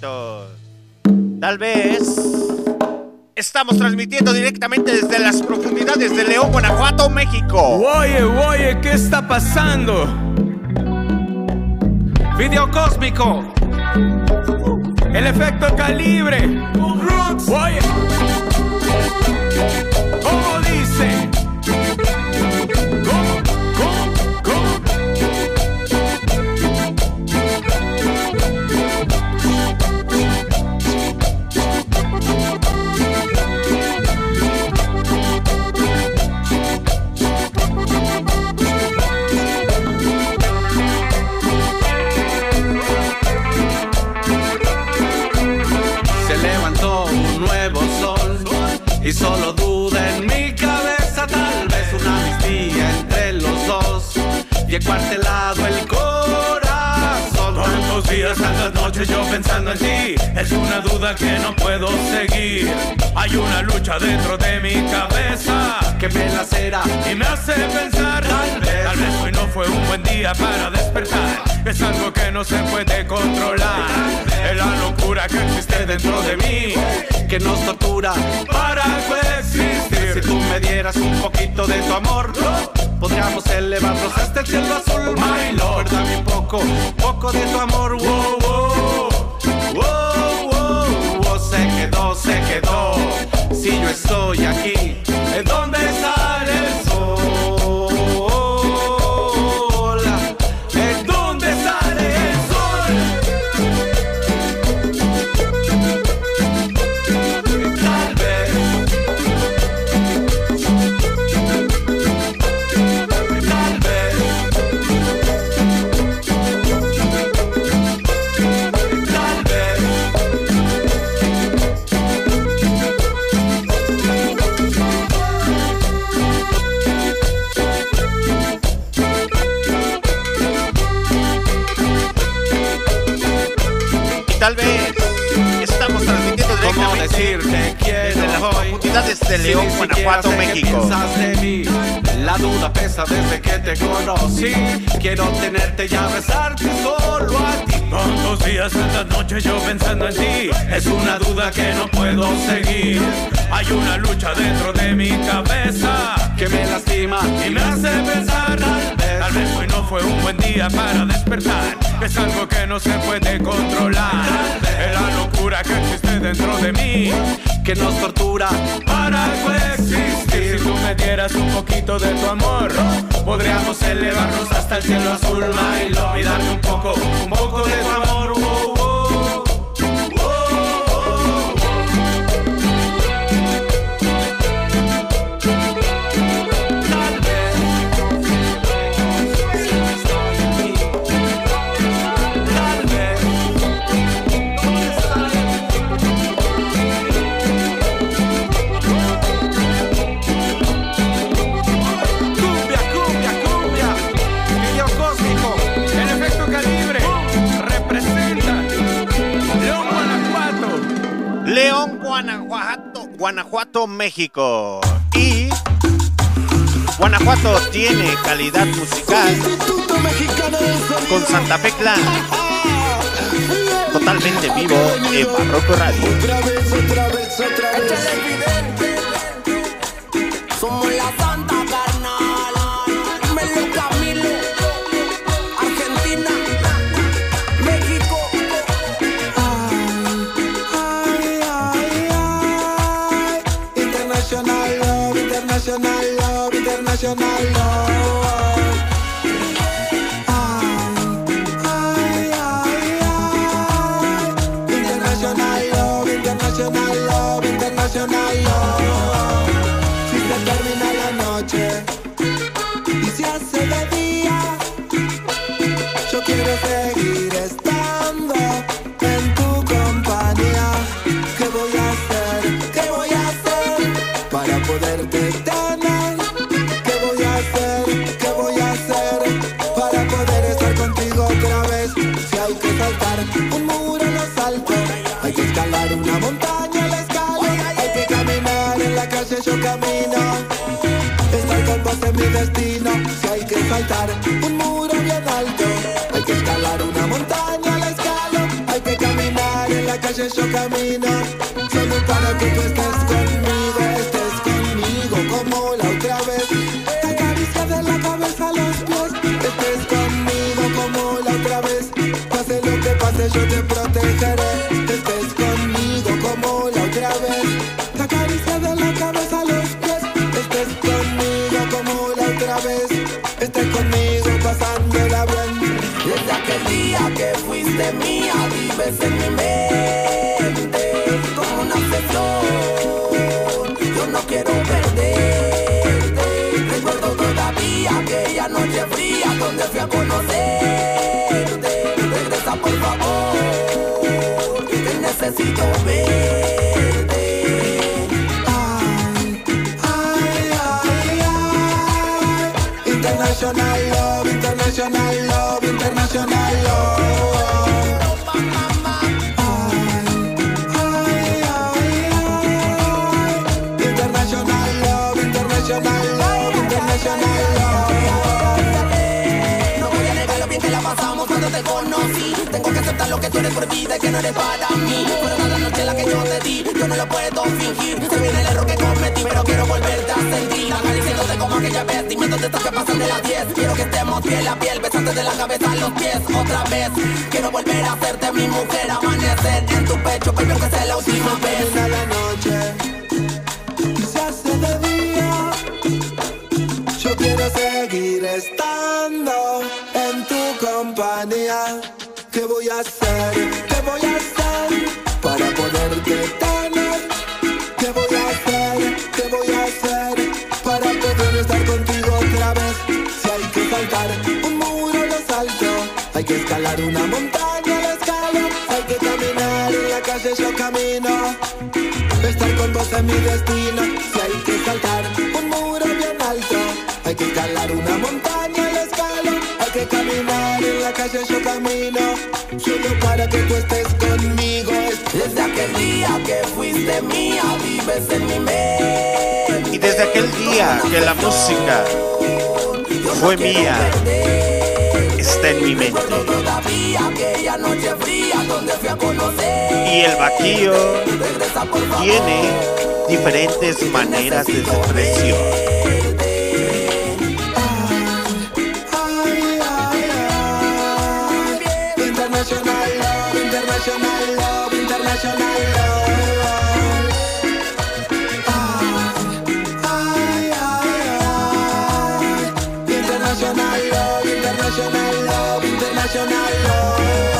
Tal vez estamos transmitiendo directamente desde las profundidades de León, Guanajuato, México. Oye, oye, ¿qué está pasando? Video cósmico. El efecto calibre. Oye. Solo duda en mi cabeza, tal vez una amistía entre los dos y encuartelado el corazón. Días, tantas noches yo pensando en ti Es una duda que no puedo seguir Hay una lucha dentro de mi cabeza Que me lacera Y me hace pensar Tal vez. Tal vez hoy no fue un buen día para despertar Es algo que no se puede controlar Es la locura que existe dentro de mí que nos tortura. Para coexistir Si tú me dieras un poquito de tu amor, podríamos elevarnos hasta el cielo azul. My Lord, dame un poco, poco de tu amor. Wow, wow, wow, wow, wow. Se quedó, se quedó. Si yo estoy aquí, ¿en dónde sale tal vez estamos transmitiendo ¿Cómo directamente decirte quiero desde las profundidades de Si León, siquiera Guanajuato, México. piensas de mí. La duda pesa desde que te conocí. Quiero tenerte y abrazarte solo a ti. Tantos días, tantas noches yo pensando en ti Es una duda que no puedo seguir Hay una lucha dentro de mi cabeza Que me lastima Y me hace pensar Tal hoy no fue un buen día para despertar Es algo que no se puede controlar Es la locura que existe dentro de mí que nos tortura. Para coexistir Si tú me dieras un poquito de tu amor Podríamos elevarnos hasta el cielo azul My love Y darme un poco, un poco de tu amor Guanajuato, México. Y Guanajuato tiene calidad musical con Santa Fe Clan. Totalmente vivo en Barroco Radio. Otra vez, otra vez, otra vez. La yo camino. Solo para que tú estés conmigo, estés conmigo como la otra vez. Te acaricia de la cabeza a los pies, estés conmigo como la otra vez. Pase lo que pase, yo te protegeré. Estés conmigo como la otra vez. Te acaricia de la cabeza a los pies, estés conmigo como la otra vez. Estés conmigo pasándola bien. Desde aquel día que fuiste mía, vives en mi mente international love. International love, love, international love. No voy a negar lo que la pasamos cuando te conocí. Tengo que aceptar lo que tú eres por vida y que no eres para mí. Fueron la noche la que yo te di, yo no lo puedo fingir. Se viene el error que cometí, pero quiero volverte a sentir. Acariciándote como aquella vez, que pasan de las 10. Quiero que estemos piel a piel, besarte de la cabeza a los pies. Otra vez, quiero volver a hacerte mi mujer, amanecer en tu pecho, baby, aunque sea la última vez. Una montaña la escalo, hay que caminar en la calle yo camino. Estar con vos es mi destino. Si hay que saltar un muro bien alto, hay que escalar una montaña la escalo, hay que caminar en la calle yo camino. Solo para que tú estés conmigo. Desde aquel día que fuiste mía, vives en mi mente. Y desde aquel día que la música fue mía. Está en mi mente. Y el vaquillo tiene diferentes maneras de expresión. International love, international love, international love.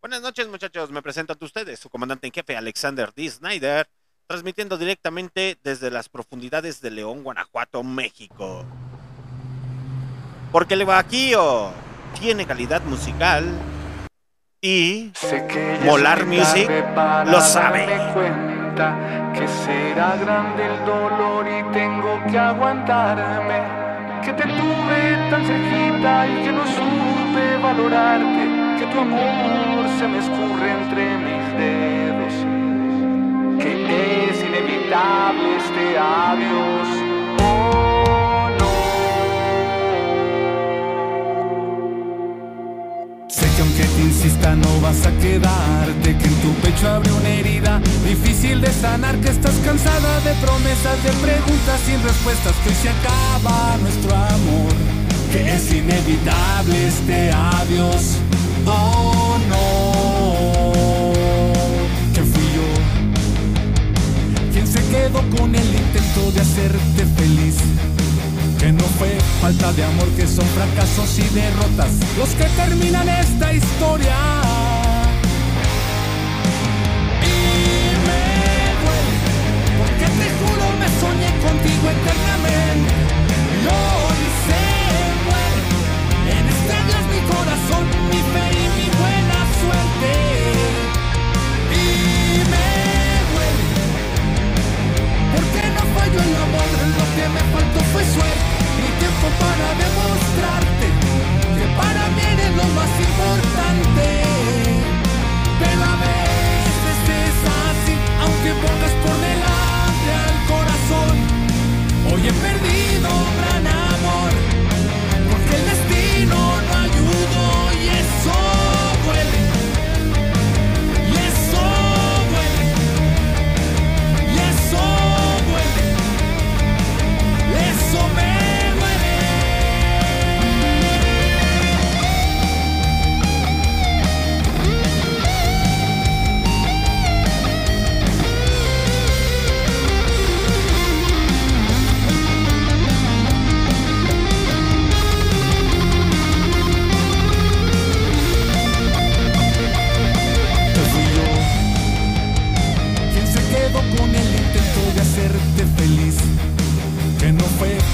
Buenas noches, muchachos. Me presento ante ustedes, su comandante en jefe, Alexander D. Snyder, transmitiendo directamente desde las profundidades de León, Guanajuato, México. Porque el Baquillo tiene calidad musical y Molar Music lo sabe. que será grande el dolor y tengo que aguantarme. Que te tuve tan cerquita y que no supe valorarte. Que tu amor se me escurre entre mis dedos. Que es inevitable este adiós. Oh, no. Sé que aunque te insista no vas a quedarte, que en tu pecho abre una herida difícil de sanar, que estás cansada de promesas, de preguntas sin respuestas, que se acaba nuestro amor, que es inevitable este adiós. Oh no, que fui yo quien se quedó con el intento de hacerte feliz. Que no fue falta de amor, que son fracasos y derrotas los que terminan esta historia. Y me duele, porque te juro me soñé contigo eternamente. Hoy se muere en adiós mi corazón, mi me faltó fue suerte, ni tiempo para demostrarte que para mí eres lo más importante. Pero a veces es así, aunque pongas por delante al corazón, hoy he perdido.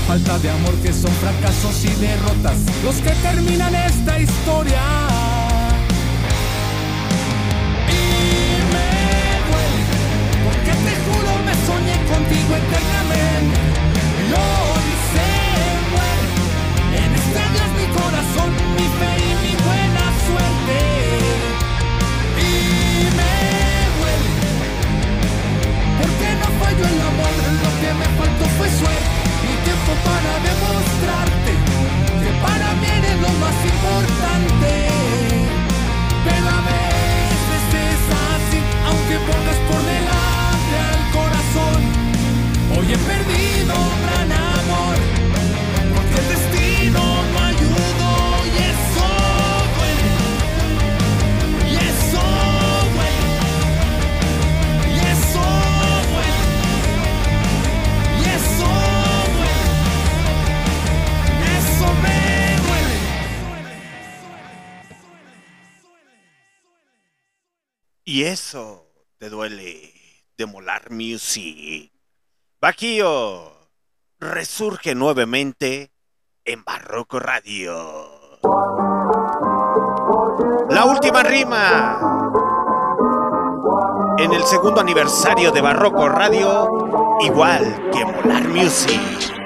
Falta de amor, que son fracasos y derrotas los que terminan esta historia. Y me duele, porque te juro me soñé contigo eternamente. Para demostrarte que para mí eres lo más importante. Pero a veces es así, aunque pongas por delante al corazón. Hoy he perdido Y eso te duele de Molar Music. Bajío resurge nuevamente en Barroco Radio. La última rima. En el segundo aniversario de Barroco Radio, igual que Molar Music.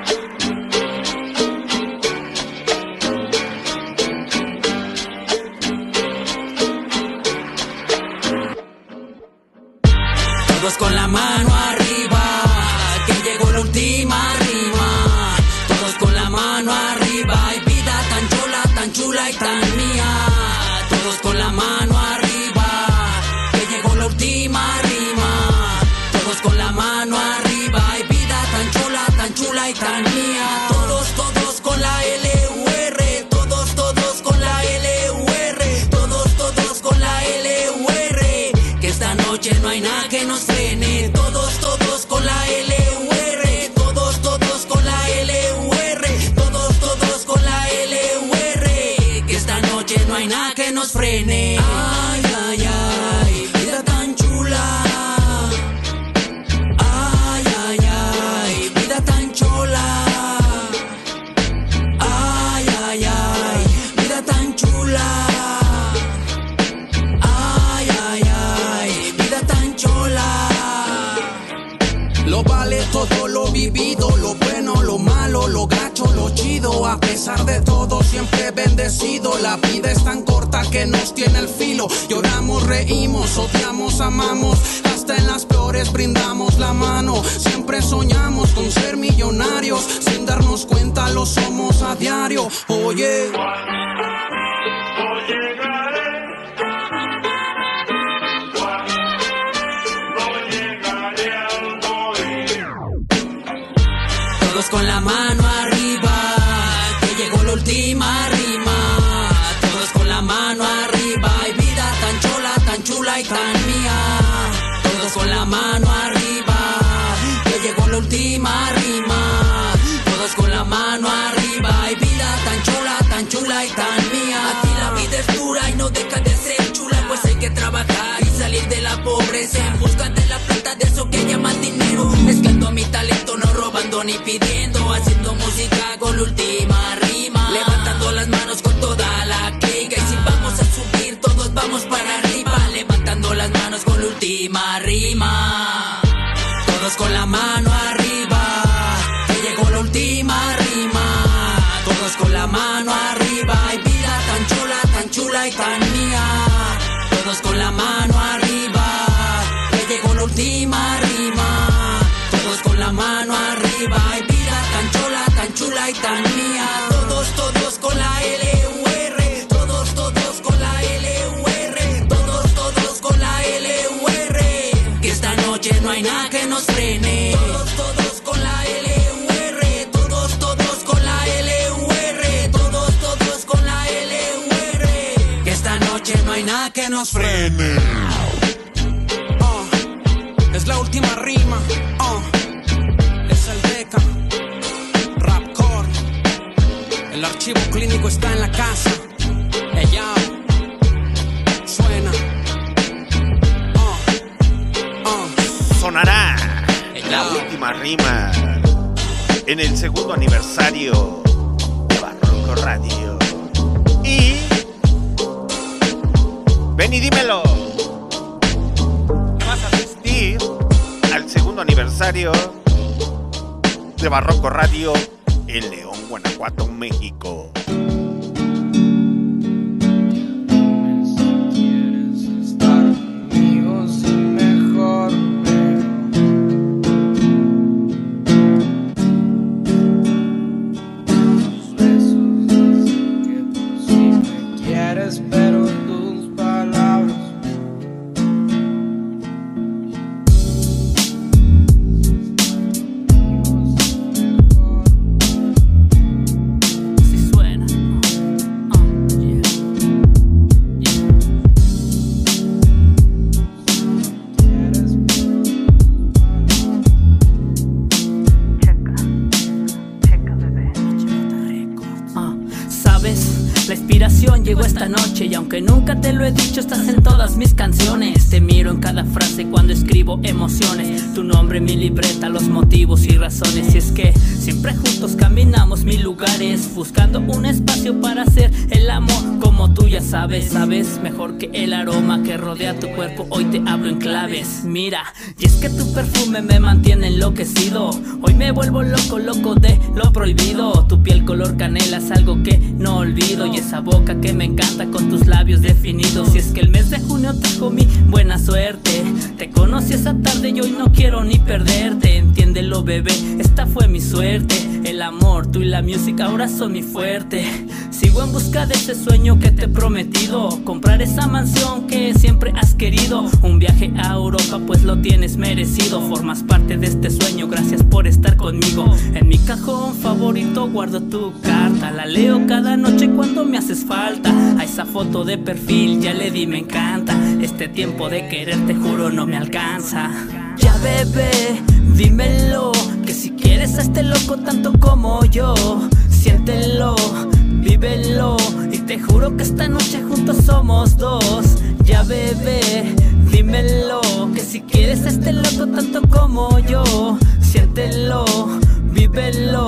Pesar de todo, siempre bendecido. La vida es tan corta que nos tiene el filo. Lloramos, reímos, odiamos, amamos. Hasta en las peores brindamos la mano. Siempre soñamos con ser millonarios. Sin darnos cuenta, lo somos a diario. Oye. Con la mano y tan mía. Todos con la mano arriba, que llegó la última rima. Todos con la mano arriba, y vida tan chola, tan chula y tan mía. A ti la vida es dura y no deja de ser chula, pues hay que trabajar y salir de la pobreza en busca de la plata de eso que llaman dinero. Mezclando mi talento, no robando ni pidiendo, haciendo música con la última rima. Las manos con la última rima. Todos con la mano arriba, que llegó la última rima. Todos con la mano arriba, y vida tan chula, tan chula y tan mía. Todos con la mano arriba, hay nada que nos frene. Todos, todos con la L-U-R. Todos, todos con la L-U-R. Todos, todos con la L-U-R. Que esta noche no hay nada que nos frene. Ah, es la última rima. ah. es el Deca. Rapcore. El archivo clínico está en la casa. Sonará La última rima en el segundo aniversario de Barroco Radio. Y. Ven y dímelo. ¿Qué vas a asistir al segundo aniversario de Barroco Radio en León, Guanajuato, México? Rodea tu cuerpo. Hoy te hablo en claves. Mira, y es que tu perfume me mantiene enloquecido. Hoy me vuelvo loco, loco de lo prohibido. Tu piel color canela es algo que no olvido. Y esa boca que me encanta con tus labios definidos. Y es que el mes de junio trajo mi buena suerte. Te conocí esa tarde y hoy no quiero ni perderte. Entiéndelo, bebé, esta fue mi suerte. El amor, tú y la música ahora son mi fuerte. Sigo en busca de ese sueño que te he prometido. Comprar esa mansión que siempre has querido. Un viaje a Europa, pues lo tienes merecido. Formas parte de este sueño, gracias por estar conmigo. En mi cajón favorito guardo tu carta. La leo cada noche cuando me haces falta. A esa foto de perfil ya le di me encanta. Este tiempo de querer, te juro, no me alcanza. Ya bebé, dímelo. Que si quieres a este loco tanto como yo, siéntelo, vívelo. Y te juro que esta noche juntos somos dos. Ya bebé, dímelo. Que si quieres este loco tanto como yo, siéntelo, vívelo.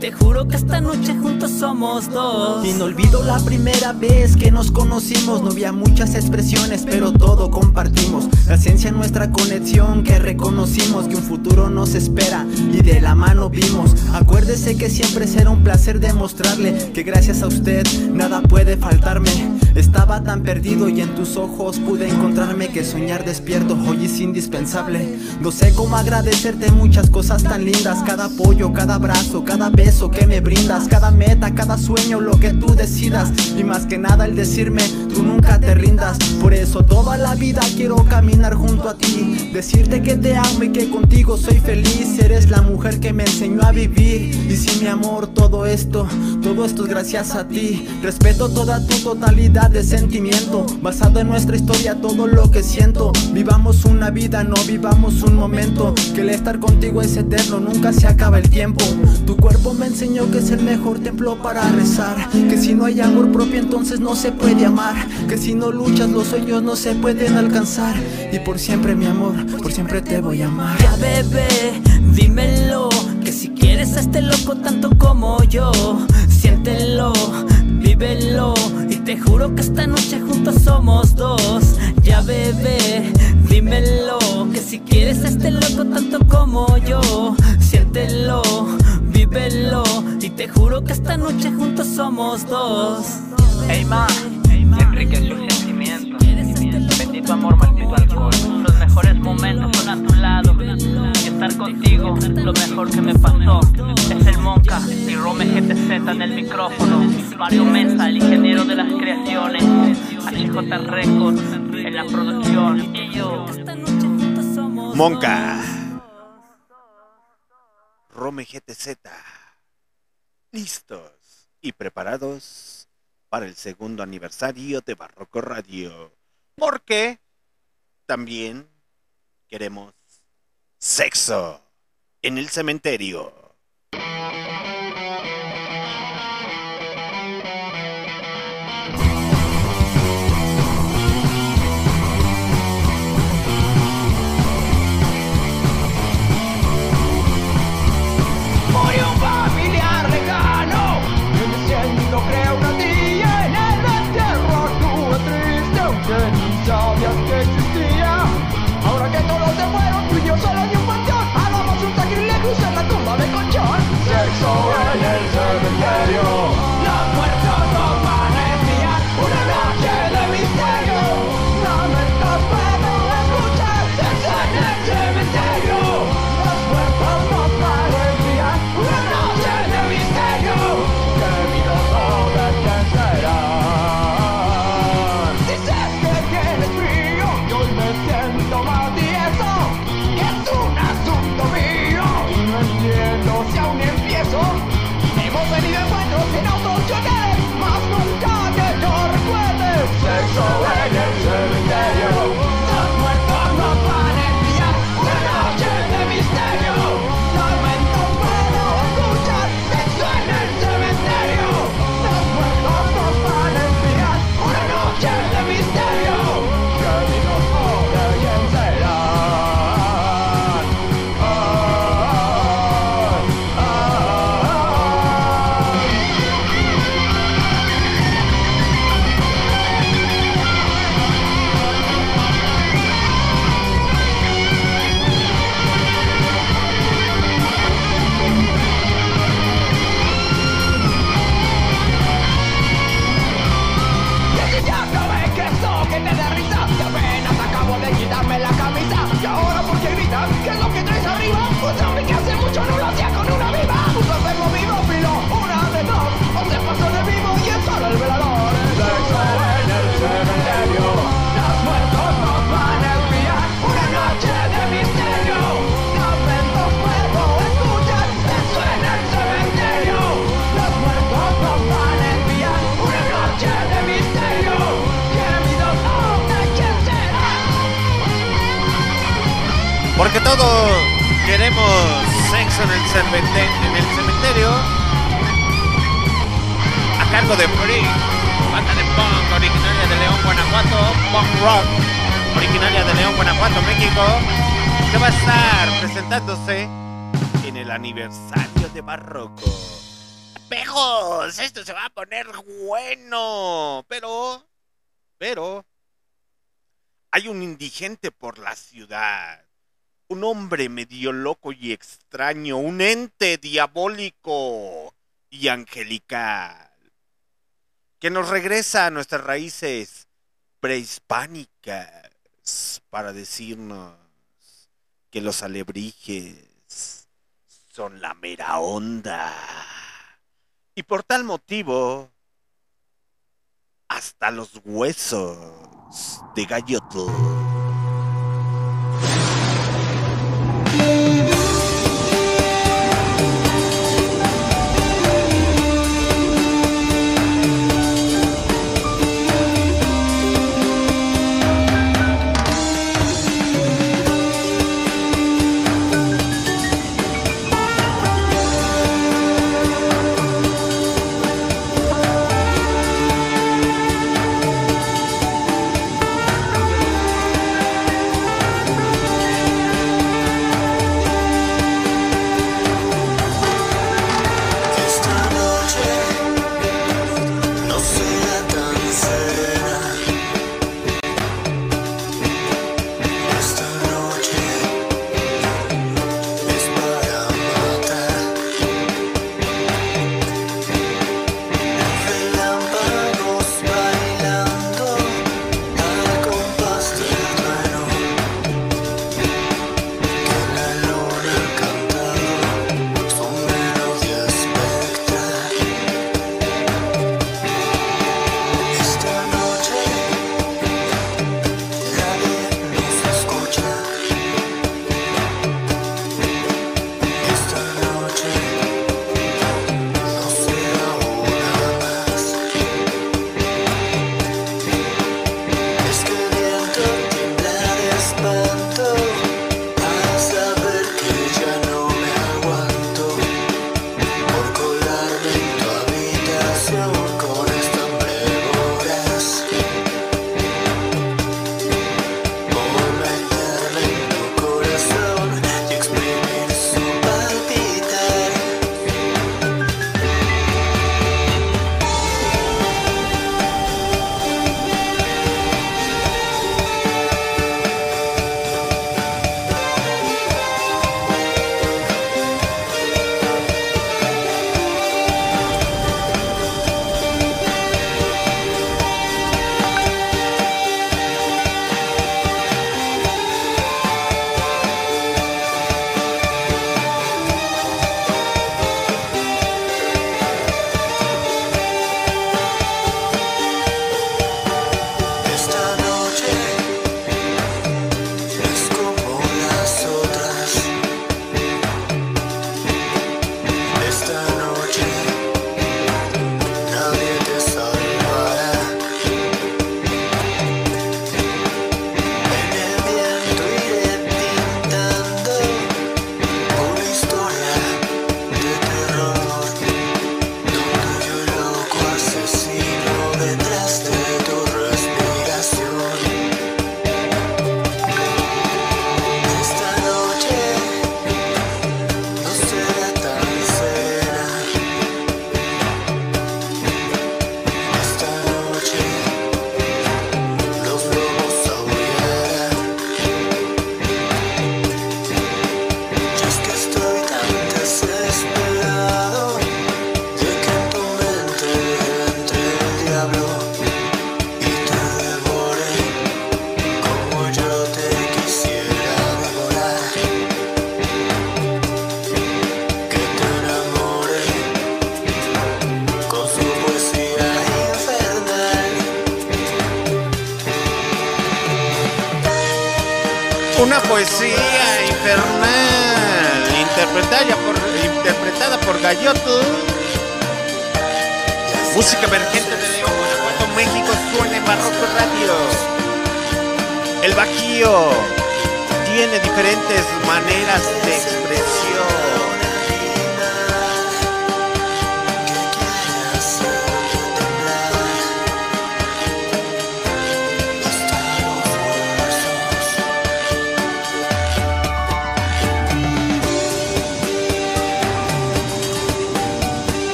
Te juro que esta noche juntos somos dos. Y no olvido la primera vez que nos conocimos No había muchas expresiones pero todo compartimos. La ciencia en nuestra conexión que reconocimos Que un futuro nos espera y de la mano vimos. Acuérdese que siempre será un placer demostrarle Que gracias a usted nada puede faltarme. Estaba tan perdido y en tus ojos pude encontrarme Que soñar despierto hoy es indispensable. No sé cómo agradecerte muchas cosas tan lindas Cada apoyo, cada abrazo, cada beso que me brindas. Cada meta, cada sueño, lo que tú decidas. Y más que nada el decirme, tú nunca te rindas. Por eso toda la vida quiero caminar junto a ti. Decirte que te amo y que contigo soy feliz. Eres la mujer que me enseñó a vivir. Y si mi amor, todo esto, todo esto es gracias a ti. Respeto toda tu totalidad de sentimiento. Basado en nuestra historia, todo lo que siento. Vivamos una vida, no vivamos un momento. Que el estar contigo es eterno, nunca se acaba el tiempo. Tu cuerpo me enseñó que es el mejor templo para rezar. Que si no hay amor propio entonces no se puede amar. Que si no luchas los sueños no se pueden alcanzar. Y por siempre mi amor, por siempre te voy a amar. Ya bebé, dímelo Que si quieres a este loco tanto como yo Siéntelo, vívelo Y te juro que esta noche juntos somos dos Ya bebé, dímelo Que si quieres a este loco tanto como yo Siéntelo, vívelo Y te juro que esta noche juntos somos dos Hey ma, Enrique sus sentimientos. Bendito amor, maldito alcohol. Los mejores momentos son a tu lado. Estar contigo, lo mejor que me pasó. Es el Monca y Rome GTZ en el micrófono. Mario Mesa, el ingeniero de las creaciones. HJ Records en la producción. Y yo. Monca. Rome GTZ. Listos y preparados para el segundo aniversario de Barroco Radio. Porque también queremos sexo en el cementerio. Todos queremos sexo en el, cemente- en el cementerio. A cargo de Free, banda de punk originaria de León, Guanajuato, punk rock, originaria de León, Guanajuato, México, que va a estar presentándose en el aniversario de Barroco. ¡Pejos! Esto se va a poner bueno. Pero, pero, hay un indigente por la ciudad. Un hombre medio loco y extraño, un ente diabólico y angelical, que nos regresa a nuestras raíces prehispánicas para decirnos que los alebrijes son la mera onda. Y por tal motivo, hasta los huesos de Gallotl.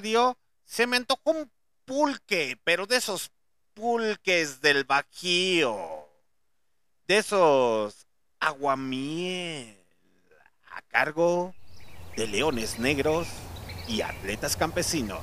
dio, se me antojó un pulque, pero de esos pulques del Bajío, de esos aguamiel, a cargo de leones negros y atletas campesinos.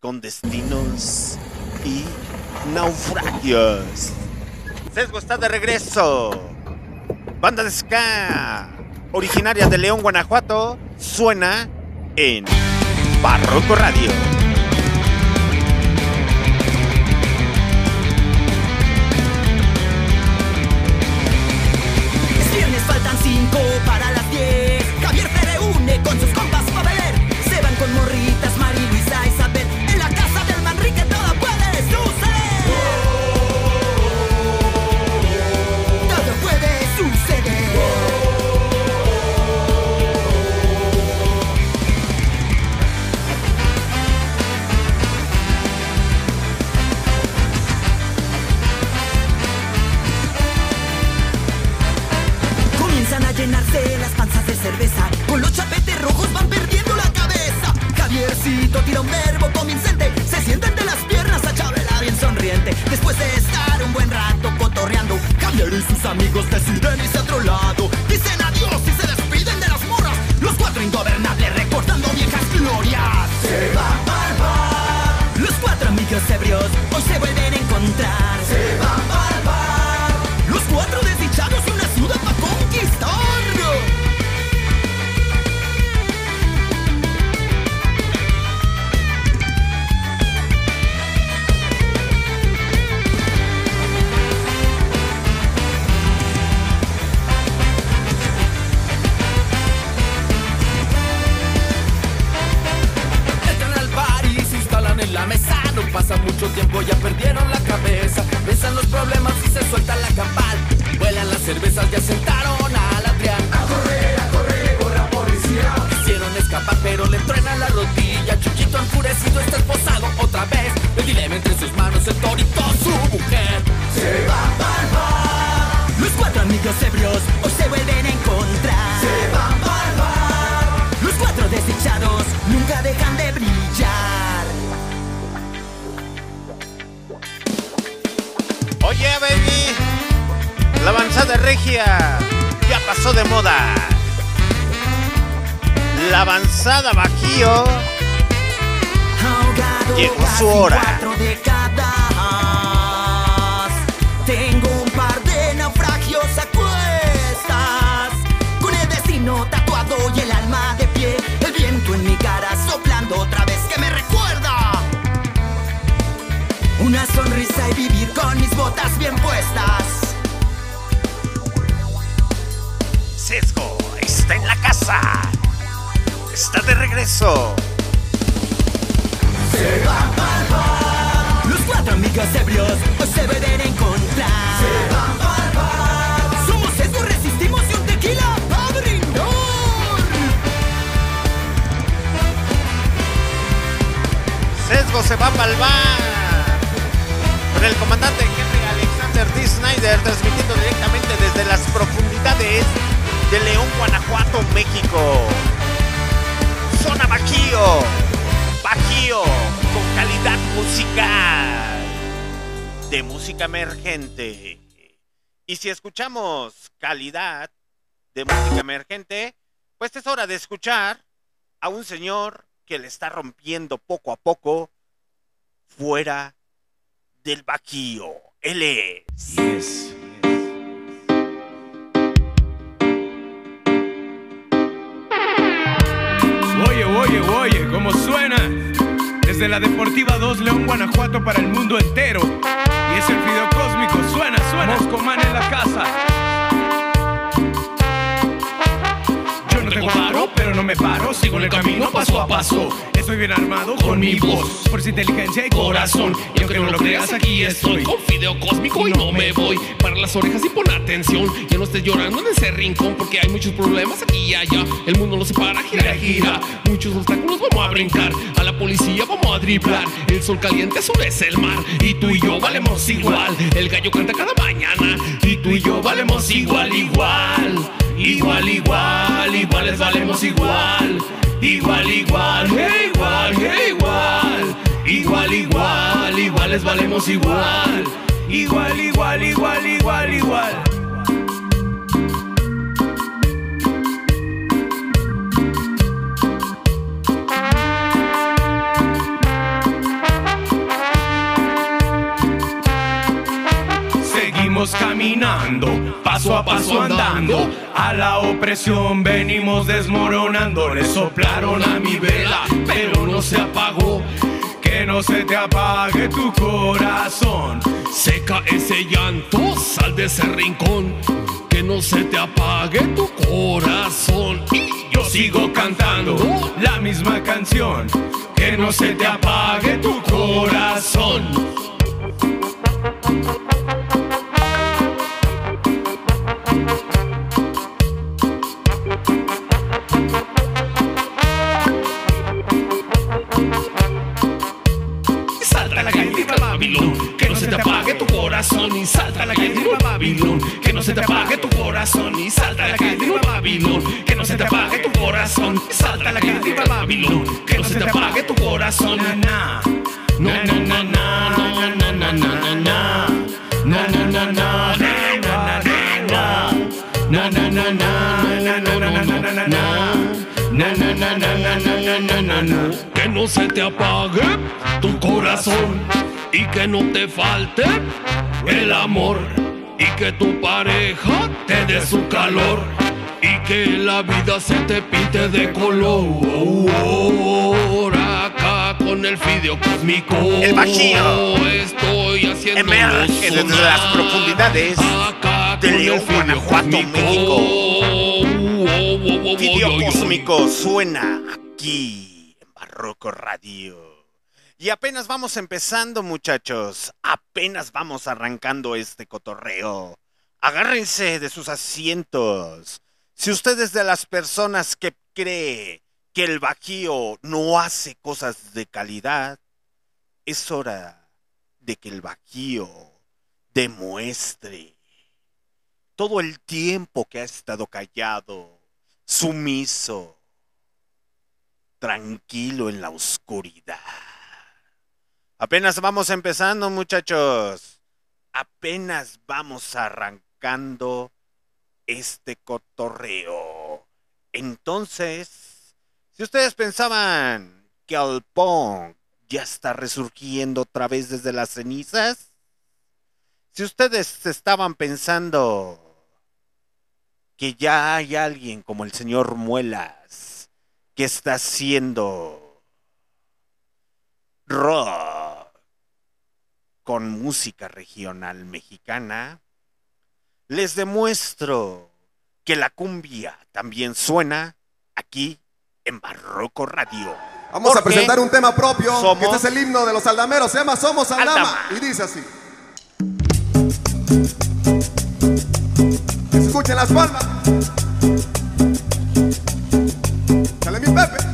con destinos y naufragios. Sesgo está de regreso. Banda de ska, originaria de León, Guanajuato, suena en Barroco Radio. regreso. Se va a palpar. Los cuatro amigos ebrios hoy se deben encontrar. Se va. Somos resistimos y un tequila a. Sesgo se va a palpar. Con el comandante Henry Alexander D. Snyder transmitiendo directamente desde las profundidades de León, Guanajuato, México zona Bajío. Bajío con calidad musical. De música emergente. Y si escuchamos calidad de música emergente, pues es hora de escuchar a un señor que le está rompiendo poco a poco fuera del Bajío. Él es... Oye, eh, oye, ¿cómo suena? Desde la Deportiva 2 León, Guanajuato para el mundo entero. Y es el video cósmico, suena, suena. Moscomán en la casa. Yo no tengo paro, pero no me paro. Sigo en el camino paso a paso Estoy bien armado con mi voz, fuerza, inteligencia y corazón. Y aunque no lo creas, aquí estoy. Con fideo cósmico y no me voy. Para las orejas y pon atención. Ya no estés llorando en ese rincón porque hay muchos problemas aquí y allá. El mundo no se para, gira gira. Muchos obstáculos vamos a brincar. A la policía vamos a driblar. El sol caliente azul es el mar. Y tú y yo valemos igual. El gallo canta cada mañana. Y tú y yo valemos igual, igual. Igual, igual, iguales valemos igual. Igual, igual, hey, igual, hey, igual. Igual, igual, iguales valemos igual. Igual, igual, igual, igual, igual. Caminando, paso a paso andando. A la opresión venimos desmoronando. Le soplaron a mi vela, pero no se apagó. Que no se te apague tu corazón. Seca ese llanto, sal de ese rincón. Que no se te apague tu corazón. Y Yo sigo cantando la misma canción. Que no se te apague tu corazón. Babilón, que no se te apague tu corazón. Y salta a la calle, viva Babilón, que no se te apague tu corazón. Y salta a la calle, viva Babilón, que no se te apague tu corazón. Y salta a la calle, viva Babilón, que no se te apague tu corazón. Na, na, na, na, na, na, na, na. Na, na, na, na, na, na, na, na, na, na, na. Na, na, na, na, na, na, na, na, na. Que no se te apague tu corazón y que no te falte el amor y que tu pareja te dé su calor y que la vida se te pinte de color acá con el fideo cósmico El Bajío. estoy haciendo Emerge desde las profundidades de León, Guanajuato, México. Video cósmico suena aquí en Barroco Radio. Y apenas vamos empezando, muchachos. Apenas vamos arrancando este cotorreo. Agárrense de sus asientos. Si usted es de las personas que cree que el Bajío no hace cosas de calidad, es hora de que el Bajío demuestre todo el tiempo que ha estado callado, sumiso, tranquilo en la oscuridad. Apenas vamos empezando, muchachos. Apenas vamos arrancando este cotorreo. Entonces, si ustedes pensaban que el punk ya está resurgiendo otra vez desde las cenizas, si ustedes estaban pensando que ya hay alguien como el señor Muelas que está haciendo rock con música regional mexicana, les demuestro que la cumbia también suena aquí en Barroco Radio. Vamos a presentar un tema propio, que este es el himno de los aldameros, se llama Somos Aldama, Aldama. y dice así. Escuchen las palmas. Sale mi Pepe.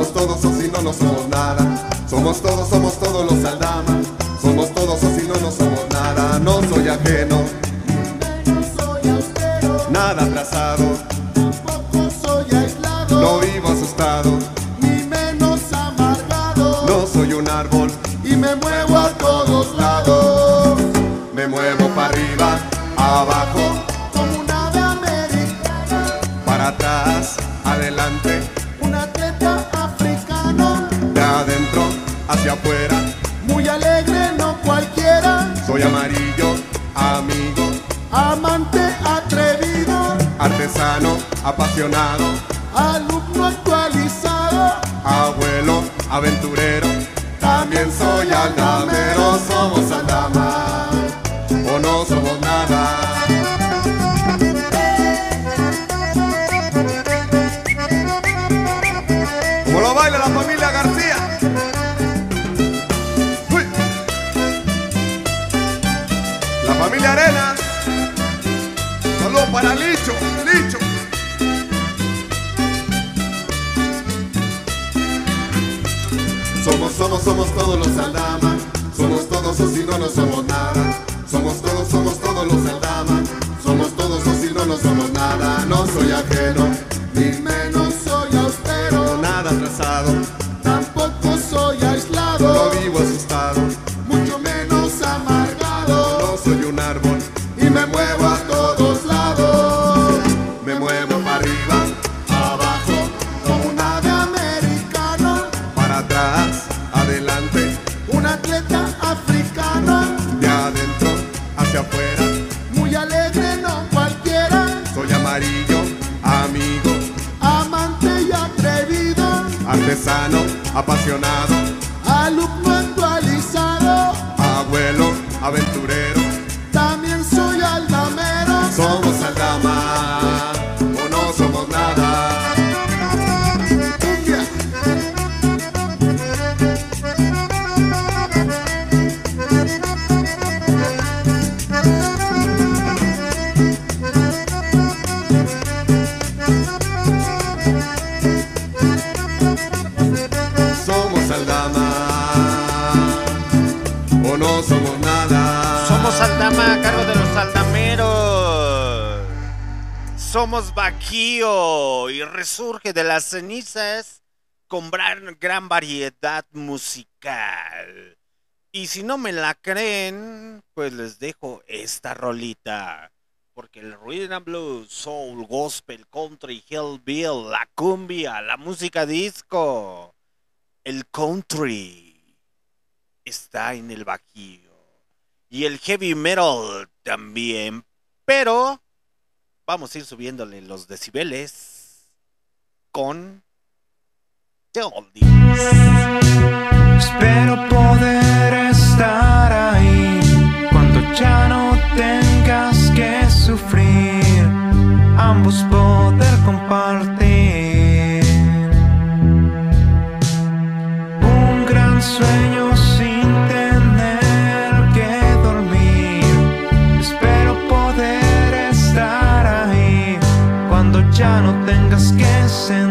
Somos todos o si no, no somos nada. Somos todos, somos todos los Aldama. Somos todos o si no, no somos nada. No soy ajeno. Nada atrasado. soy aislado, No vivo asustado. ni menos amargado. No soy un árbol. Y me muevo a todos lados. Me muevo para arriba, abajo, Como un ave americana, para atrás, adelante, hacia afuera. Muy alegre, no cualquiera. Soy amarillo, amigo, Amante atrevido. artesano, apasionado, Alumno actualizado. abuelo, aventurero. También soy aldamero, somos Somos, todos los Aldama. Somos todos o si no, no somos nada. Somos todos, somos todos los Aldama. Somos todos o si no, no somos nada. No soy ajeno, A cargo de los aldameros. Somos Bajío y resurge de las cenizas con gran, gran variedad musical. Y si no me la creen, pues les dejo esta rolita. Porque el rhythm and blues, soul, gospel, country, hillbill, la cumbia, la música disco, el country está en el Bajío y el heavy metal también. Pero vamos a ir subiéndole los decibeles con The Oldies. Espero poder estar ahí cuando ya no tengas que sufrir, ambos poder compartir un gran sueño ya no tengas que sentir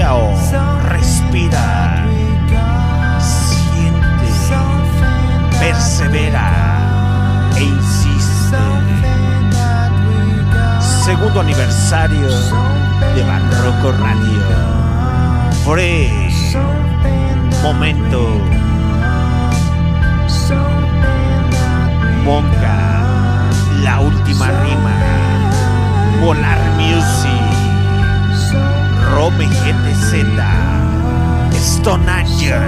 Respira, siente, persevera e insiste. Segundo aniversario de Barroco Radio. Free, momento. Monca, la última rima, Polar Music, Rome GTZ, Stone Anger,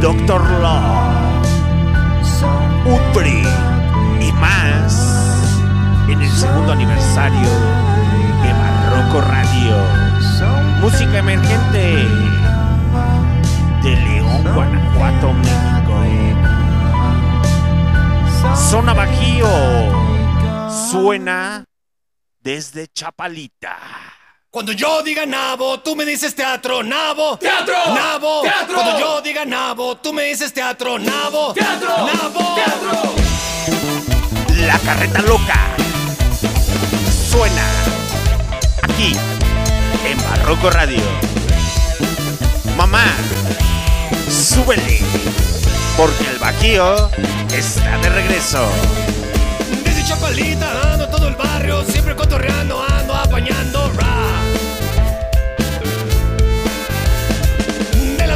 Doctor Love, Upri y más en el segundo aniversario de Barroco Radio. Música emergente de León, Guanajuato, México. Zona Bajío suena desde Chapalita. Cuando yo diga nabo, tú me dices teatro, nabo. ¡Teatro! Nabo. ¡Teatro! Cuando yo diga nabo, tú me dices teatro, nabo. ¡Teatro! Nabo. La carreta loca suena aquí en Barroco Radio. Mamá, súbele, porque el Bajío está de regreso. Desde Chapalita ando todo el barrio, siempre cotorreando, ando apañando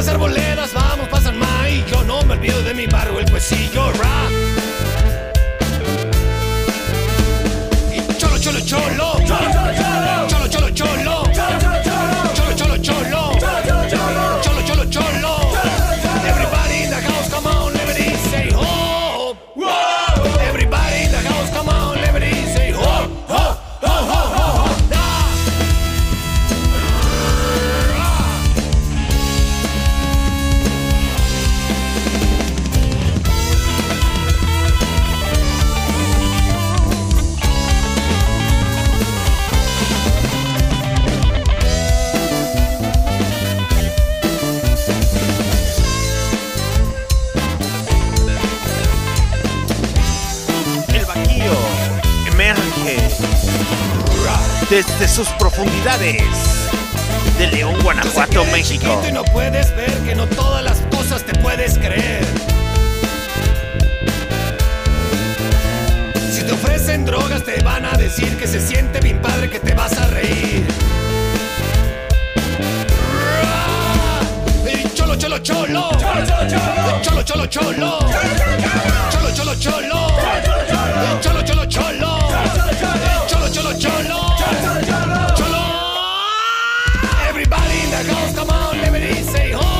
las arboledas vamos pa' San May, yo no me olvido de mi barrio, el cuecillo rap. De León, Guanajuato, México. Y no puedes ver que no todas las cosas te puedes creer. Si te ofrecen drogas te van a decir que se siente bien padre que te vas a reír. Cholo, cholo, cholo. Cholo, cholo, cholo. Cholo, cholo, cholo. Cholo, cholo, cholo. Cholo, cholo, cholo. Cholo, cholo, cholo. Cholo. Everybody in come on, let me say ho.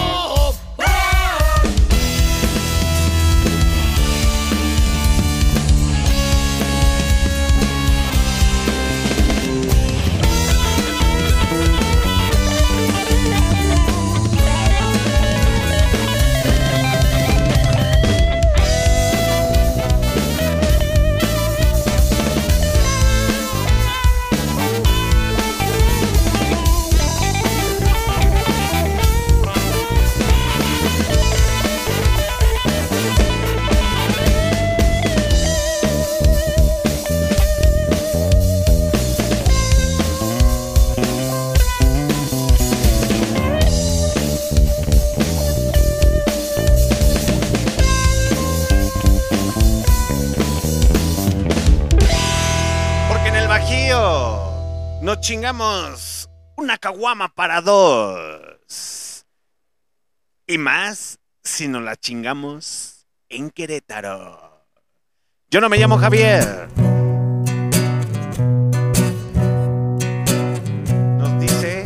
Una caguama para dos. Y más si nos la chingamos en Querétaro. Yo no me llamo Javier. Nos dice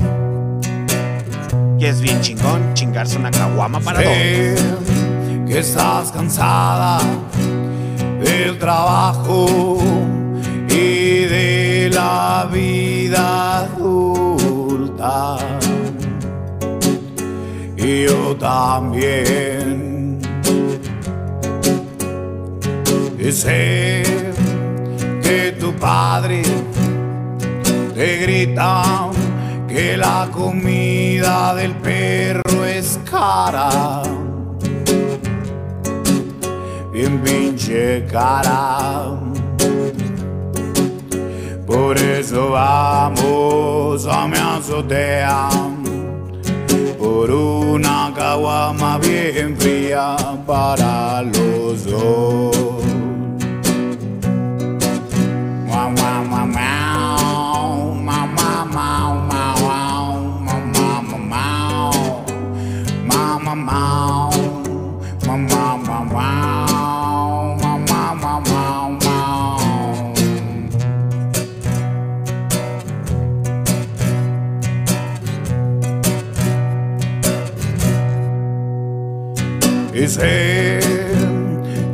que es bien chingón chingarse una caguama para Sé dos. que estás cansada del trabajo y de la vida adulta. Y yo también. Y sé que tu padre te grita que la comida del perro es cara. Bien pinche cara. Por eso vamos a mi azotea por una caguama bien fría para los dos. Sé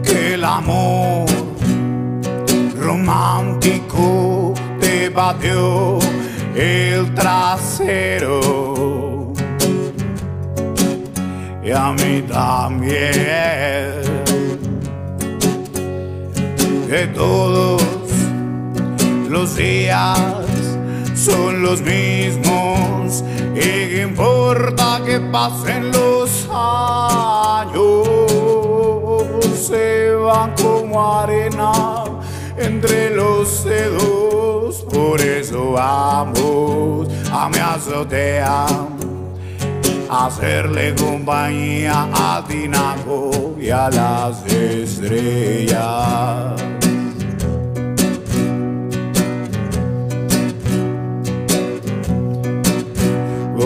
que el amor romántico te batió el trasero. Y a mí también. Que todos los días son los mismos. Y que importa que pasen los años, se van como arena entre los dedos. Por eso vamos a mi azotea hacerle compañía a Tinaco y a las estrellas.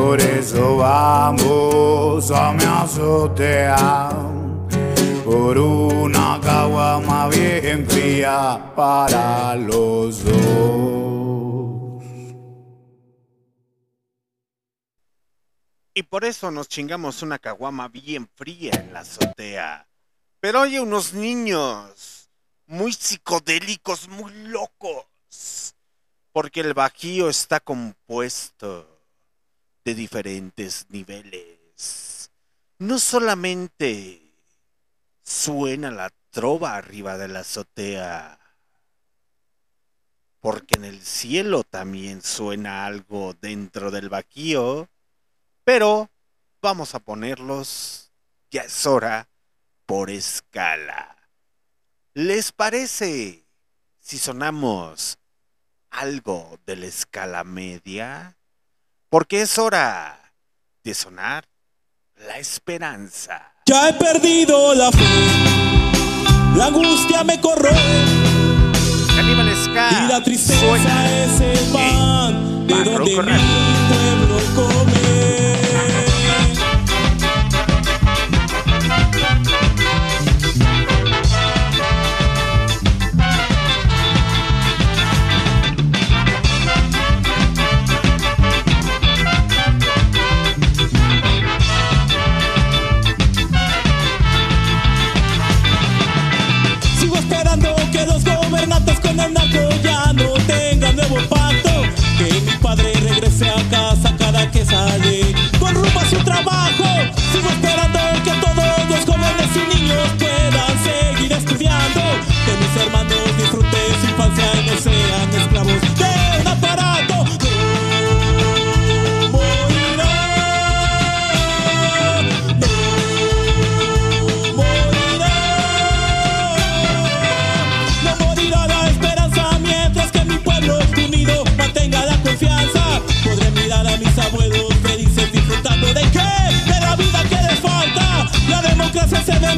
Por eso vamos a mi azotea por una caguama bien fría para los dos. Y por eso nos chingamos una caguama bien fría en la azotea. Pero oye, unos niños muy psicodélicos, muy locos. Porque el bajío está compuesto de diferentes niveles. No solamente suena la trova arriba de la azotea, porque en el cielo también suena algo dentro del bajío, pero vamos a ponerlos, ya es hora, por escala. ¿Les parece si sonamos algo de la escala media? Porque es hora de sonar la esperanza. Ya he perdido la fe, la angustia me corroe y la tristeza es el pan de donde mi pueblo Que mi padre regrese a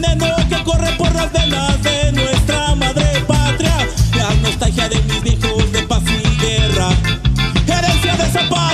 veneno que corre por las venas de nuestra madre patria. La nostalgia de mis viejos de paz y guerra. Herencia de Zapata.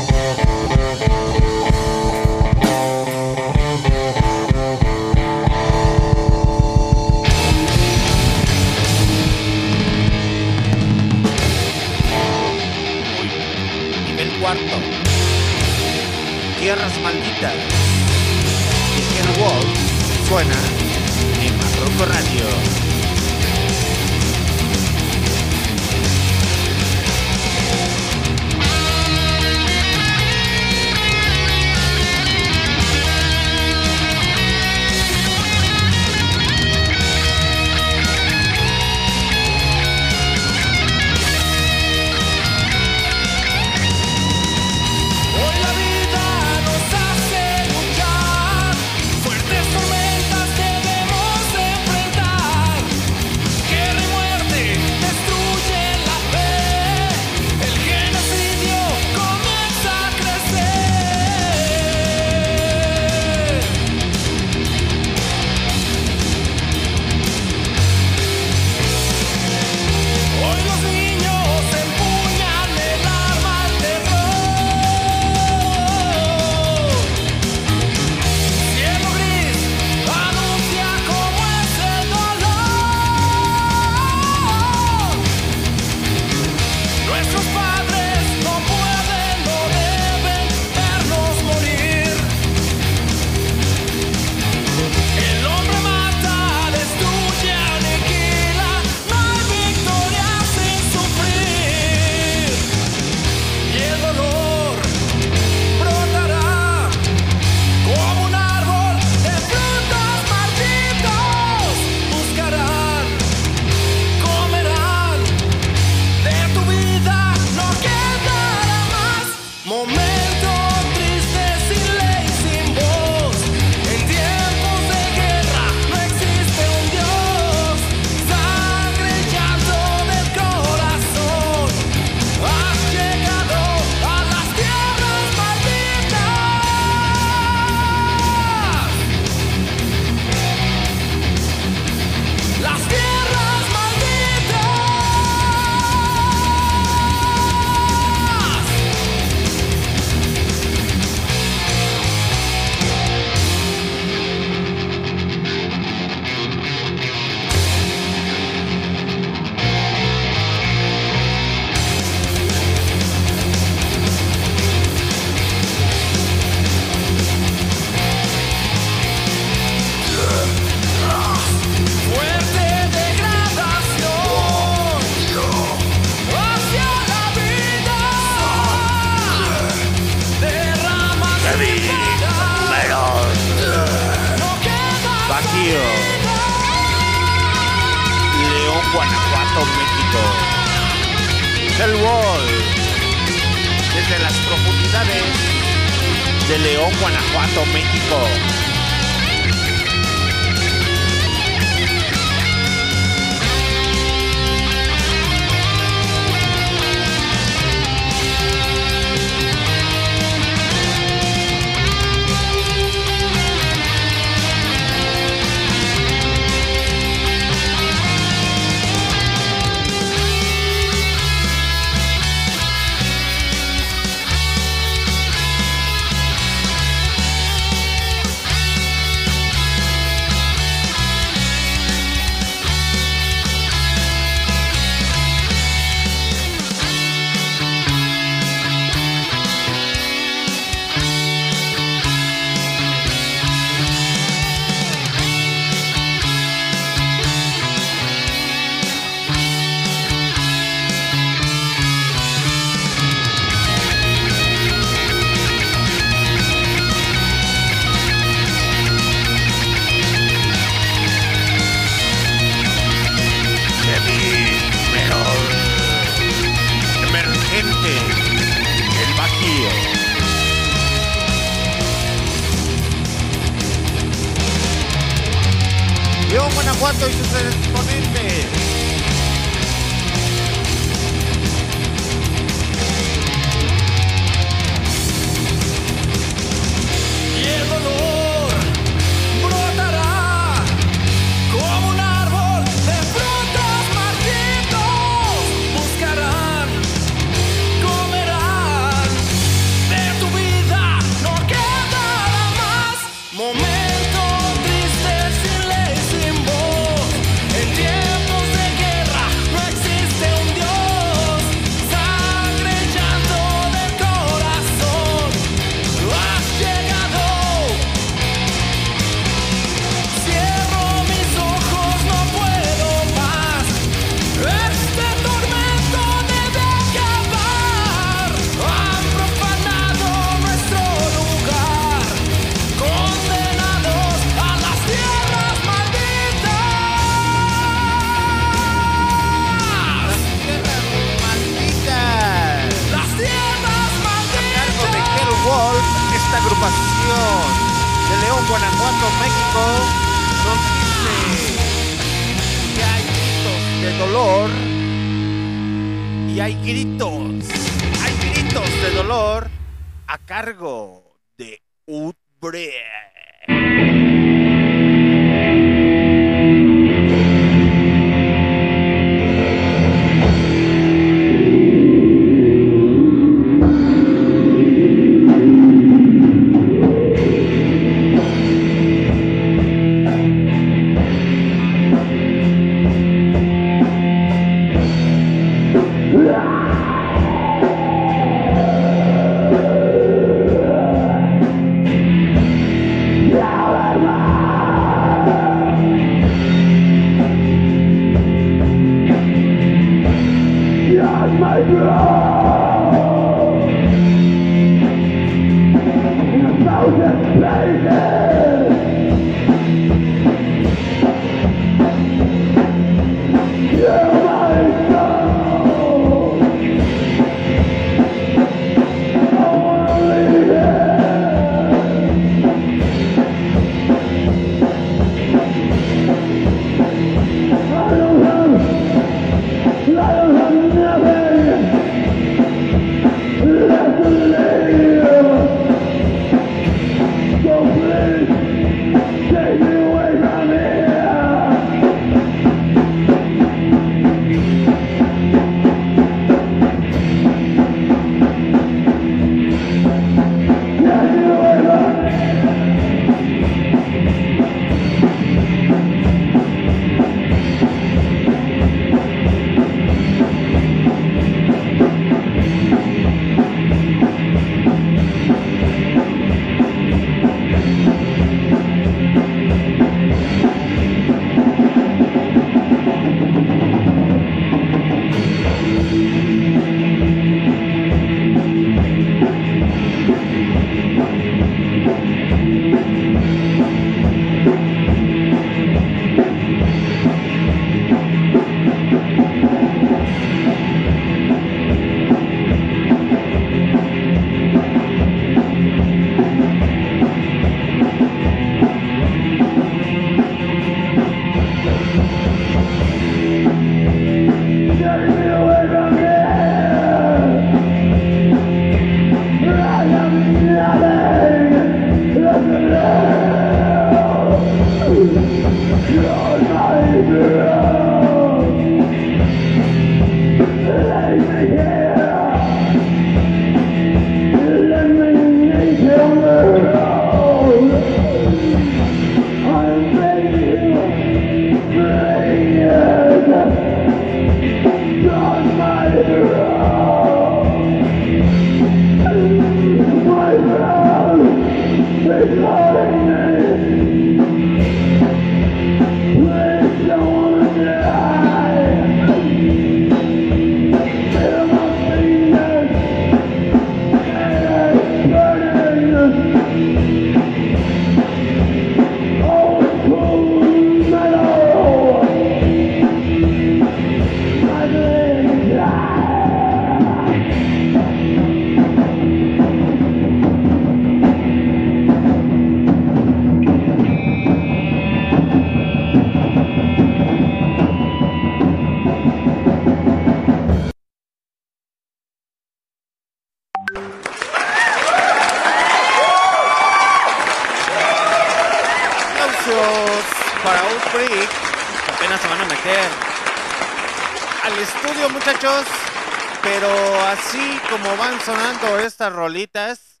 Estas rolitas,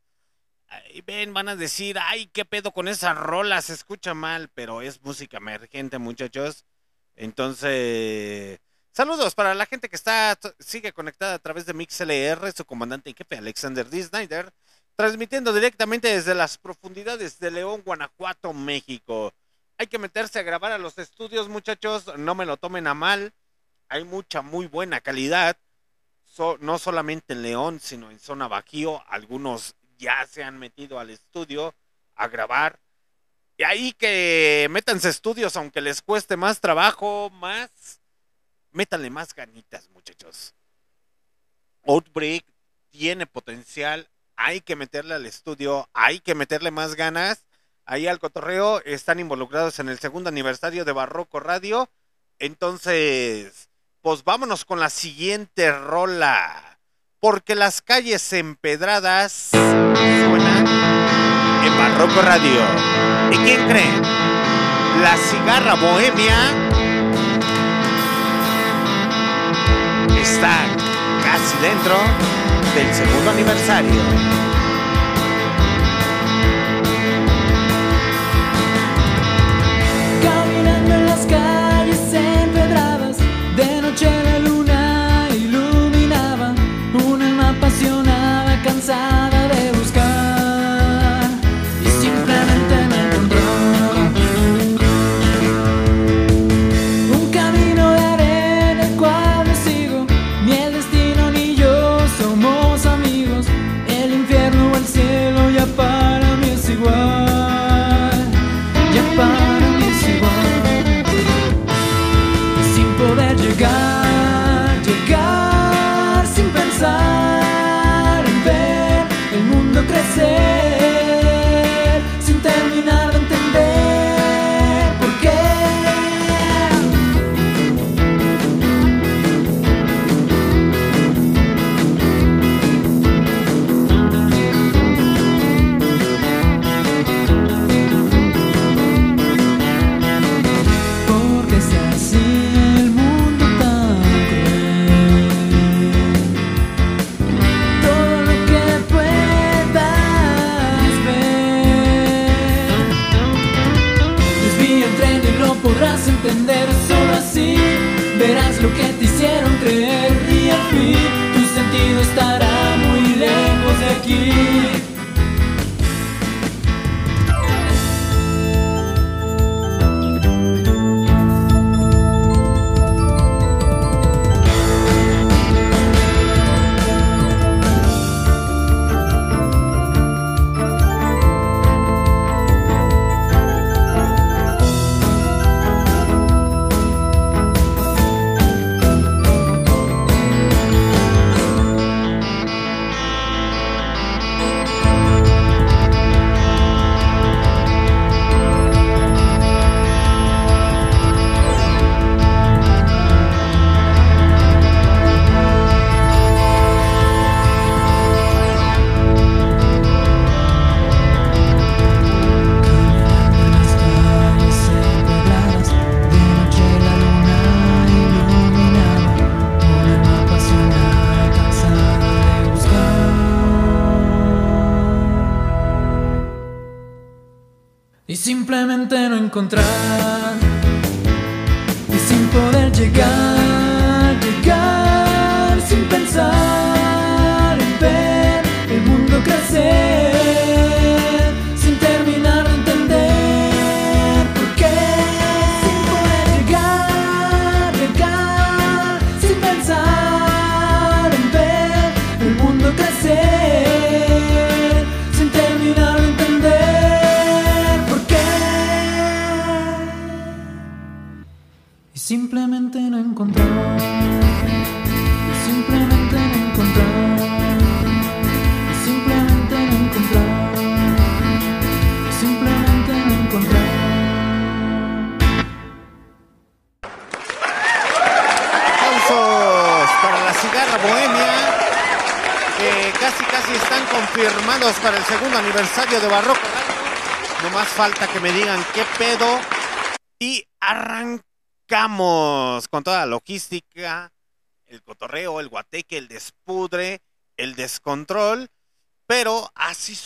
ven, van a decir, ay, qué pedo con esa rola, se escucha mal, pero es música emergente, muchachos. Entonces, saludos para la gente que está, sigue conectada a través de MixLR, su comandante en jefe, Alexander D. Snyder, transmitiendo directamente desde las profundidades de León, Guanajuato, México. Hay que meterse a grabar a los estudios, muchachos, no me lo tomen a mal. Hay mucha, muy buena calidad. No solamente en León, sino en zona Bajío. Algunos ya se han metido al estudio a grabar. Y ahí que métanse estudios, aunque les cueste más trabajo, más. Métanle más ganitas, muchachos. Outbreak tiene potencial. Hay que meterle al estudio. Hay que meterle más ganas. Ahí al cotorreo están involucrados en el segundo aniversario de Barroco Radio. Entonces, pues vámonos con la siguiente rola. Porque las calles empedradas suenan en Barroco Radio. ¿Y quién cree? La cigarra bohemia está casi dentro del segundo aniversario.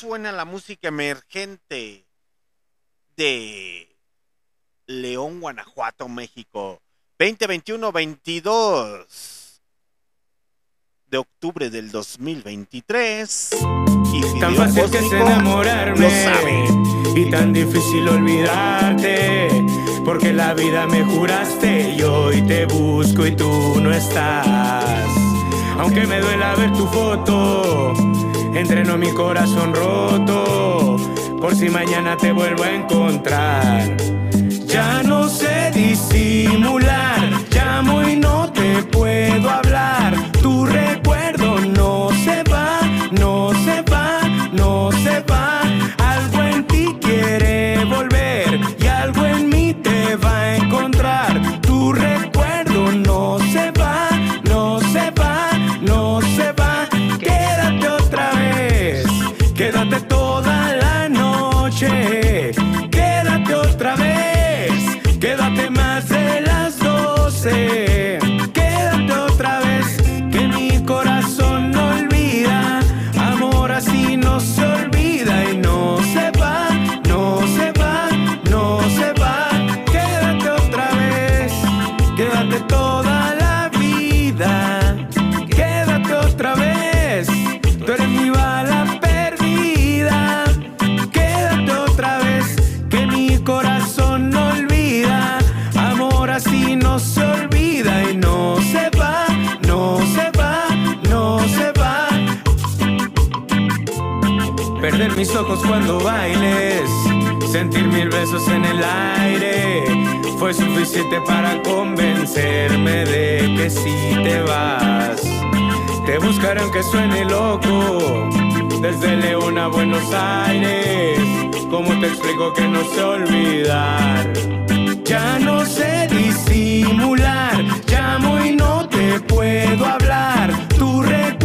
suena la música emergente de León, Guanajuato, México. 2021-22 de octubre del 2023. Y tan fácil cósmico, que es enamorarme. Lo sabe. Y tan difícil olvidarte. Porque la vida me juraste y hoy te busco y tú no estás. Aunque me duela ver tu foto Entreno mi corazón roto, por si mañana te vuelvo a encontrar. Ya no sé disimular, llamo y no te puedo hablar. Tu recuerdo no se va, no se va. cuando bailes. Sentir mil besos en el aire fue suficiente para convencerme de que si te vas, te buscarán que suene loco. Desde León a Buenos Aires, ¿cómo te explico que no sé olvidar? Ya no sé disimular, llamo y no te puedo hablar. Tu recuerdo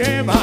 Jam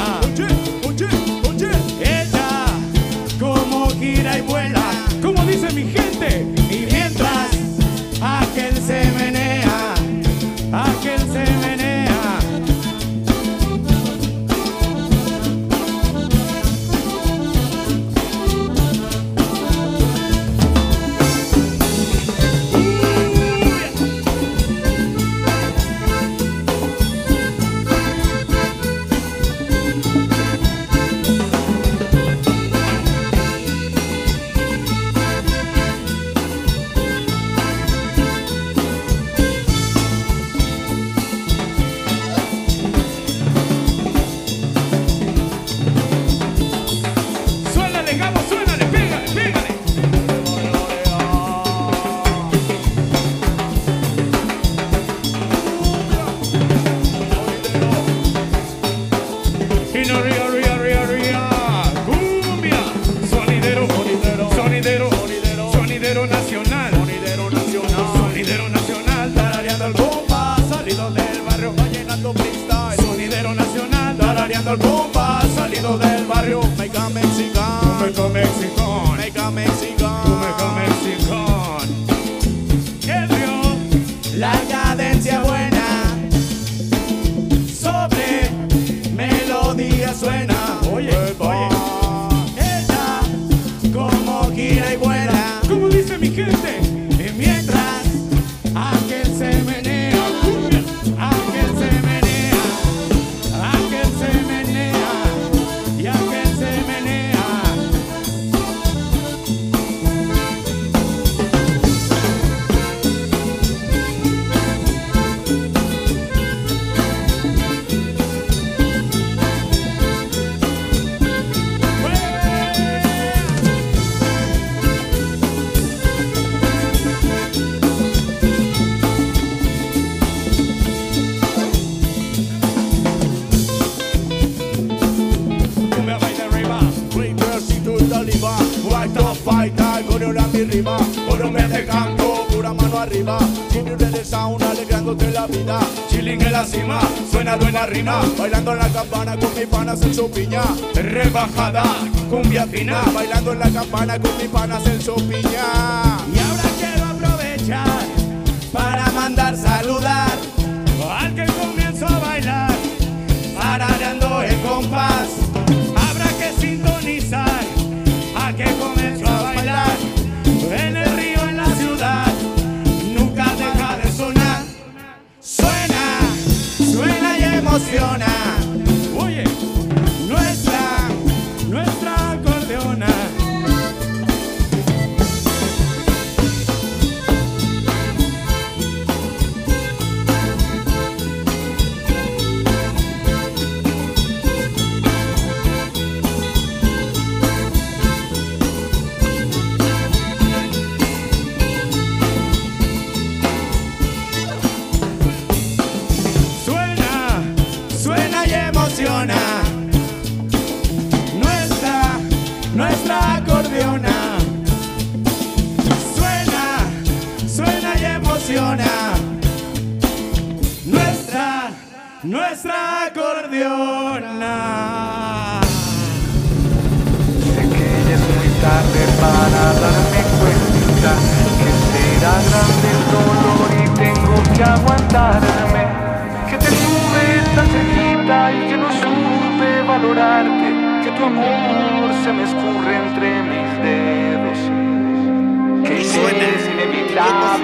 bailando en la campana con mis panas en su piña. Rebajada, cumbia fina, bailando en la campana con mis panas en su piña.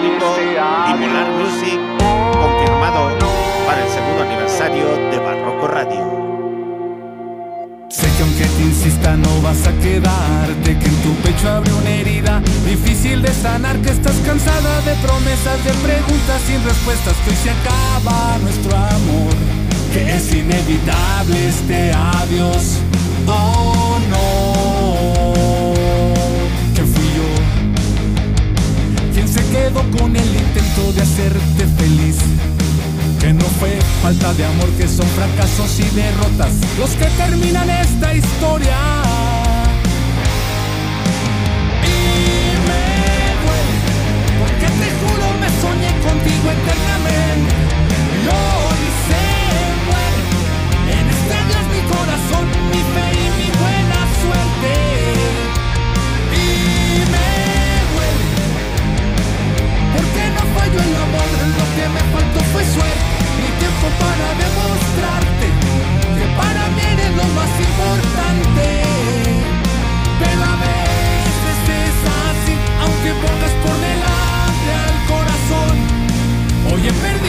Bipolar adiós. Music confirmado para el segundo aniversario de Barroco Radio. Sé que aunque te insista no vas a quedarte, que en tu pecho abre una herida difícil de sanar, que estás cansada de promesas, de preguntas sin respuestas, que hoy se acaba nuestro amor, que es inevitable este adiós. Oh no, quedó con el intento de hacerte feliz. Que no fue falta de amor, que son fracasos y derrotas los que terminan esta historia. Y me duele, porque te juro me soñé contigo eternamente. Y hoy se muere en este mi corazón, mi fe falló el amor, lo que me faltó fue suerte y tiempo para demostrarte que para mí eres lo más importante. Pero a veces es así, aunque pongas por delante al corazón. Hoy he perdido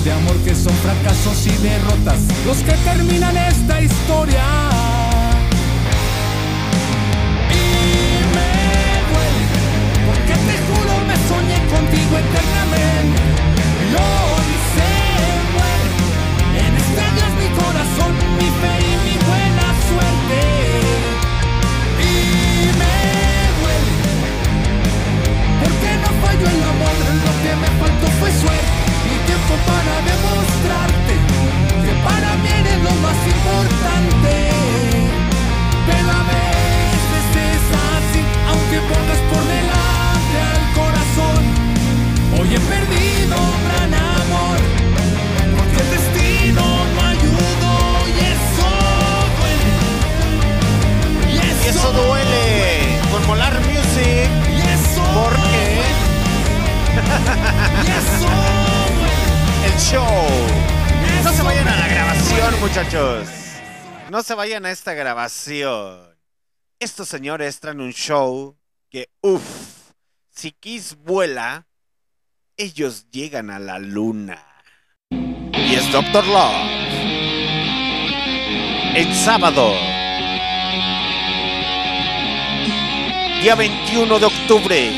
de amor, que son fracasos y derrotas los que terminan esta historia. Y me duele, porque te juro me soñé contigo eternamente. Y hoy se muere en este adiós mi corazón, mi fe y mi buena suerte. Y me duele, porque no falló el amor, lo que me faltó fue suerte y para demostrarte que para mí eres lo más importante. Pero a veces es así, aunque pongas por delante al corazón. Hoy he perdido un gran amor, porque el destino no ayudó y eso duele. Y Y eso duele con Molar Music. Porque el show. No se vayan a la grabación, muchachos. No se vayan a esta grabación. Estos señores traen un show que, uff, si Kiss vuela, ellos llegan a la luna. Y es Doctor Love. El sábado, día 21 de octubre,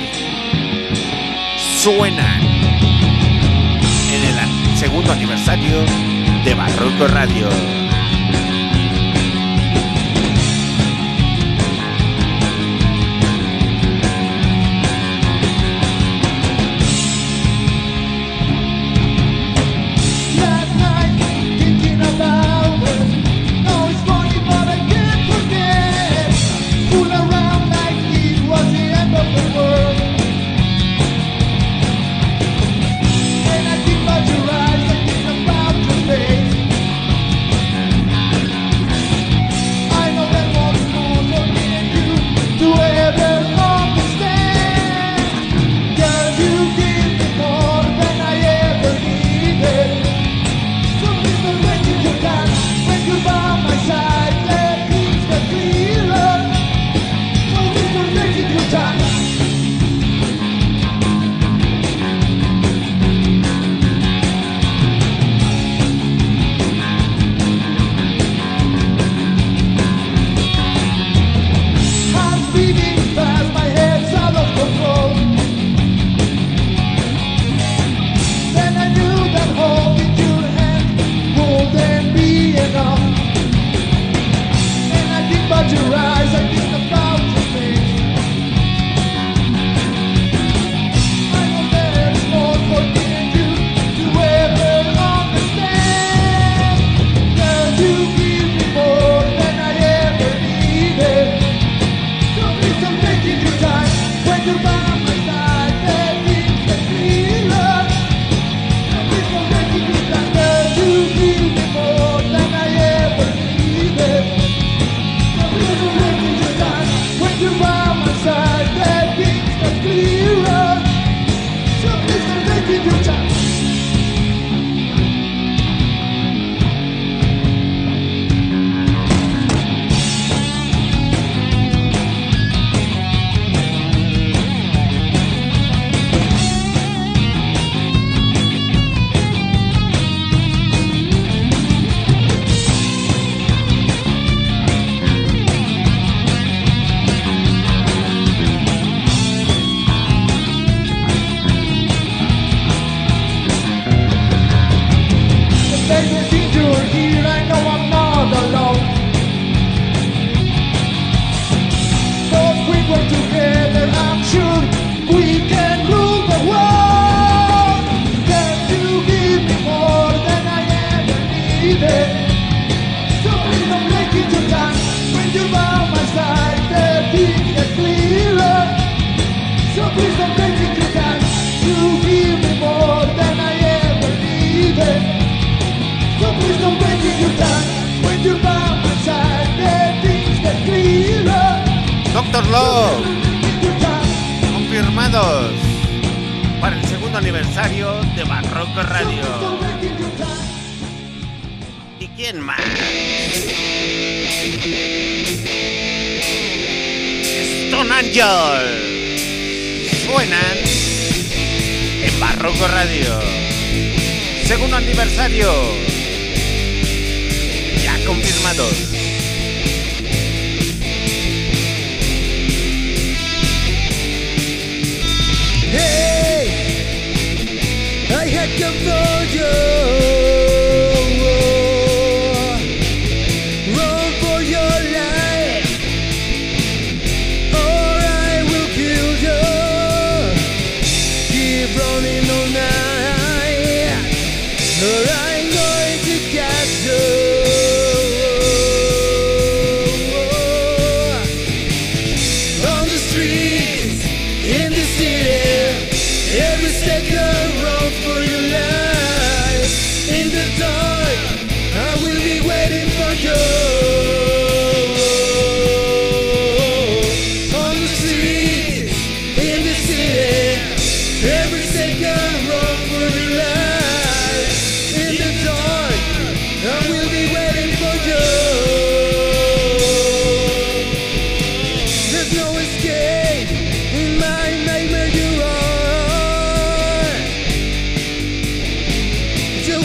suena segundo aniversario de Barroco Radio.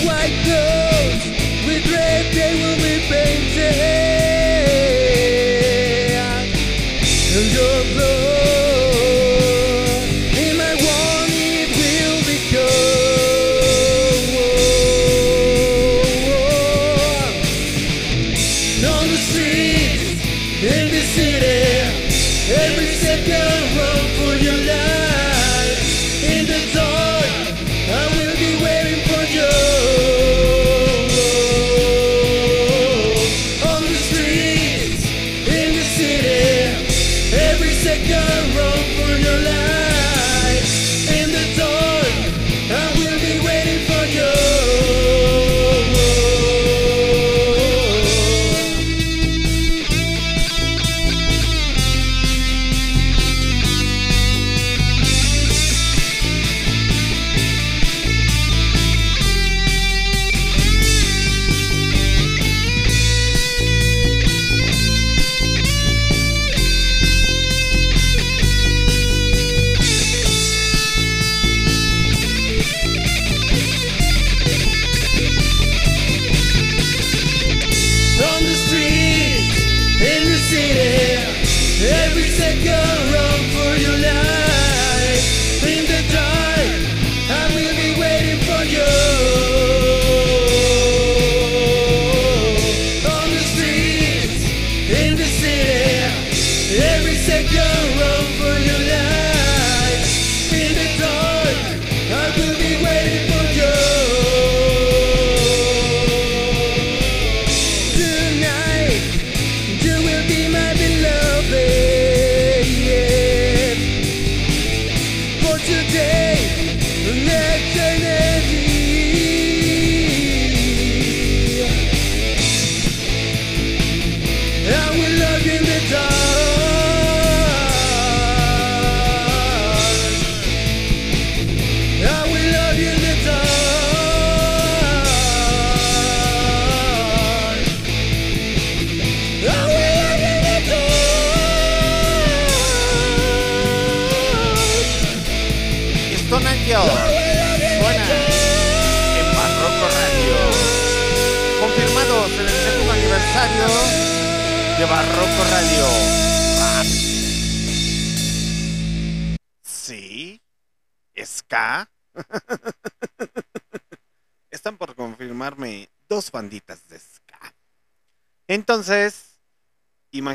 white girls with red they will be painted.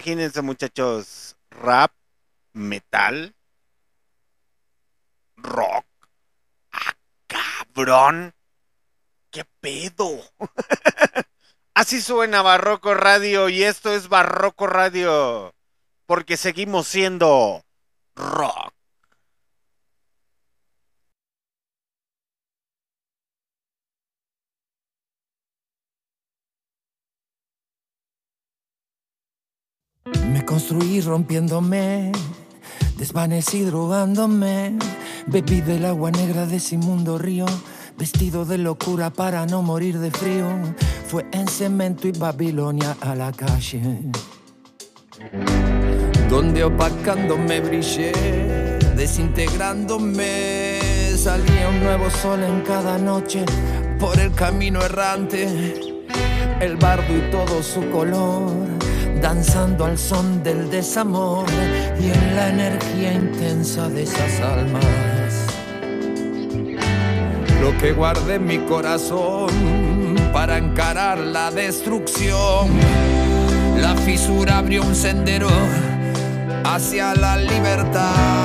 imagínense, muchachos, rap, metal, rock. ¡Ah, cabrón! ¿Qué pedo? Así suena Barroco Radio y esto es Barroco Radio porque seguimos siendo rock. Me construí rompiéndome, desvanecí drogándome. Bebí del agua negra de ese inmundo río, vestido de locura para no morir de frío. Fue en cemento y Babilonia a la calle, donde opacándome brillé, desintegrándome. Salía un nuevo sol en cada noche por el camino errante, el bardo y todo su color danzando al son del desamor y en la energía intensa de esas almas. Lo que guardé en mi corazón para encarar la destrucción. La fisura abrió un sendero hacia la libertad.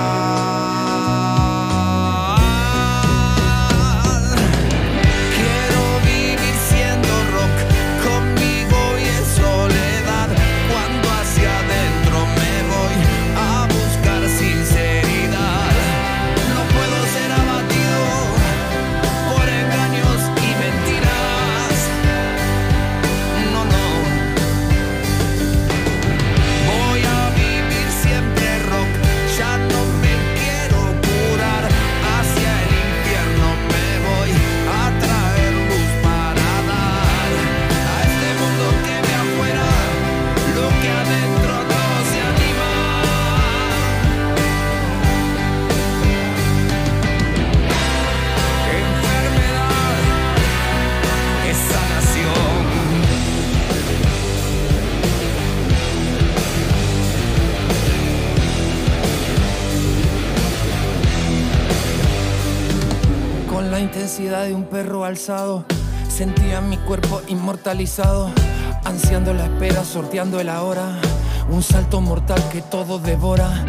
Intensidad de un perro alzado, sentía mi cuerpo inmortalizado, ansiando la espera, sorteando el ahora. Un salto mortal que todo devora,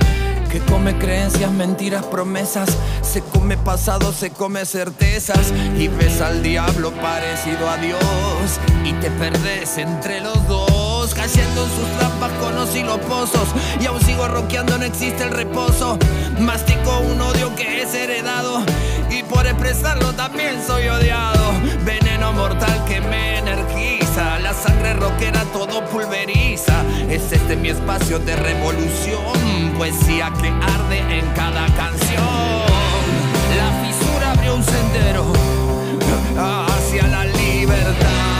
que come creencias, mentiras, promesas. Se come pasado, se come certezas. Y ves al diablo parecido a Dios, y te perdes entre los dos, cayendo en sus trampas, conos y los pozos. Y aún sigo roqueando, no existe el reposo. Mastico un odio que es heredado y por expresarlo también soy odiado. Veneno mortal que me energiza, la sangre rockera todo pulveriza. Es este mi espacio de revolución, poesía que arde en cada canción. La fisura abrió un sendero hacia la libertad.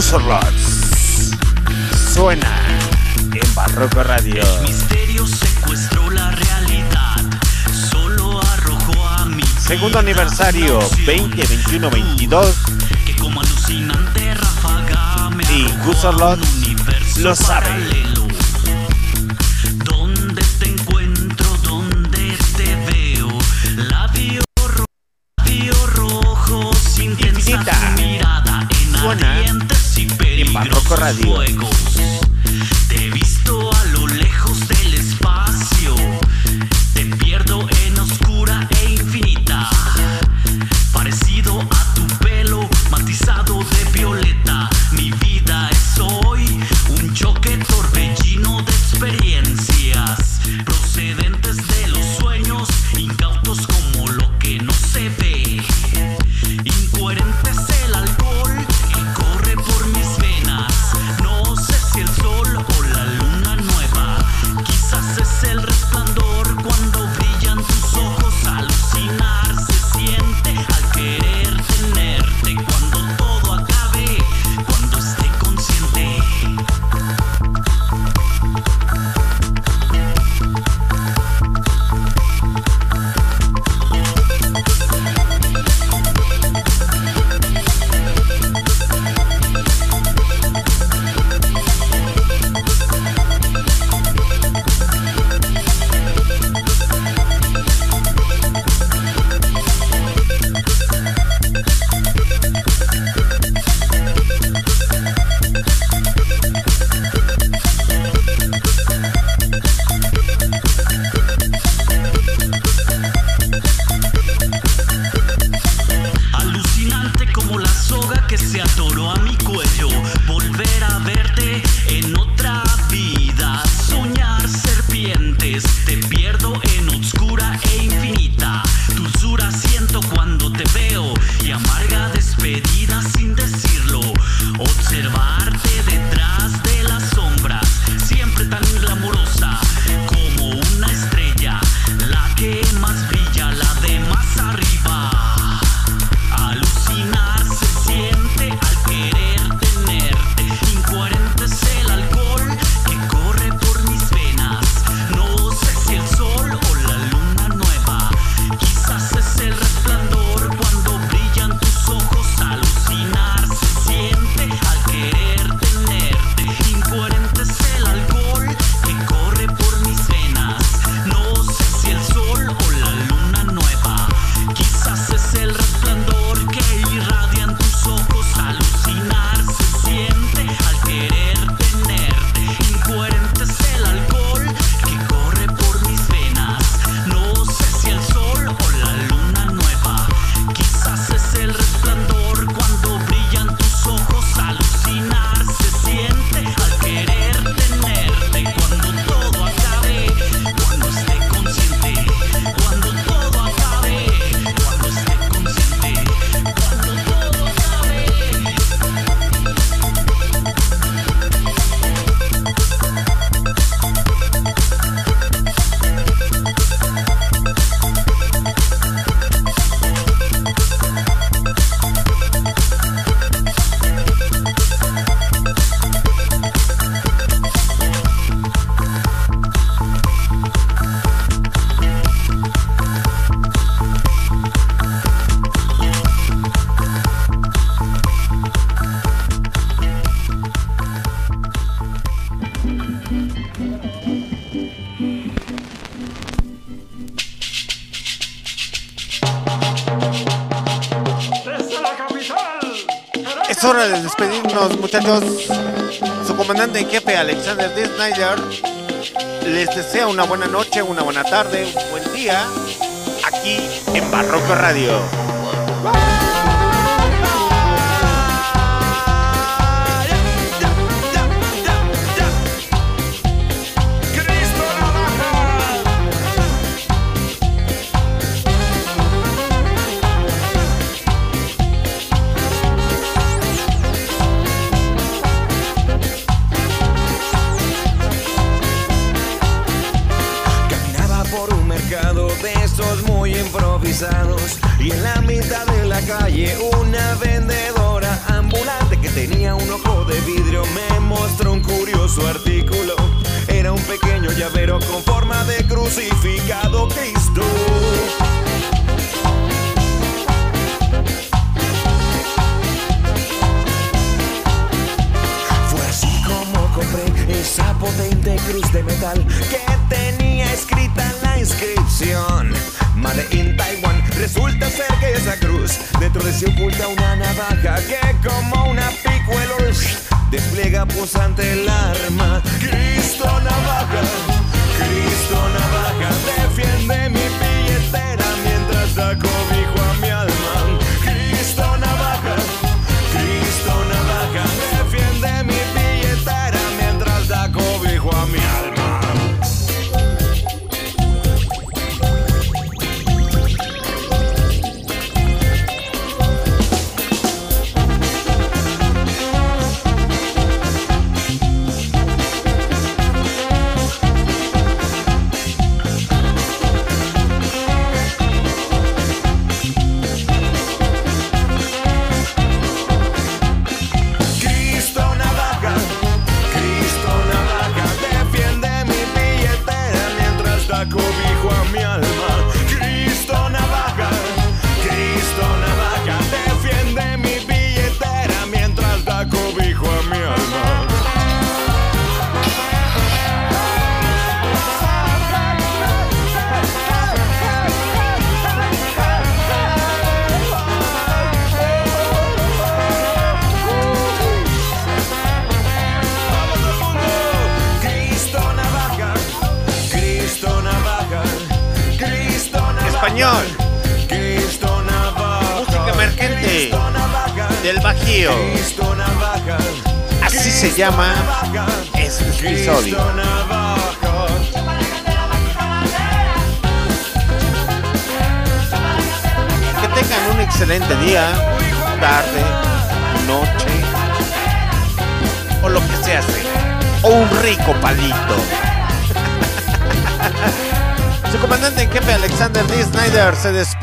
Musorrots suena en Barroco Radio. Secuestró la realidad, solo arrojó a mi. Segundo aniversario 20, 21, 22. Y Musorrots lo sabe. Muchachos. Su comandante en jefe, Alexander D. Snyder, les desea una buena noche, una buena tarde, un buen día, aquí en Barroco Radio.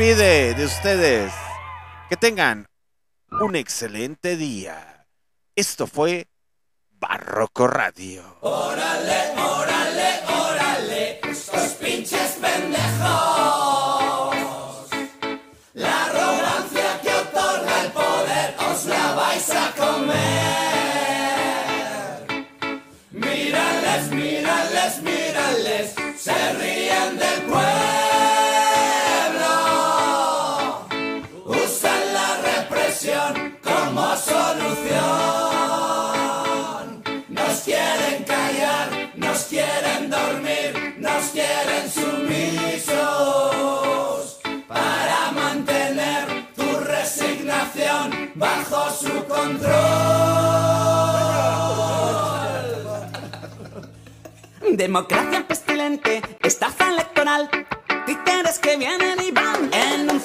despide de ustedes. Que tengan un excelente día. Esto fue Barroco Radio. ¡Órale, órale, órale! Pinches pendejos! bajo su control. Democracia pestilente, estafa electoral, títeres que vienen y van en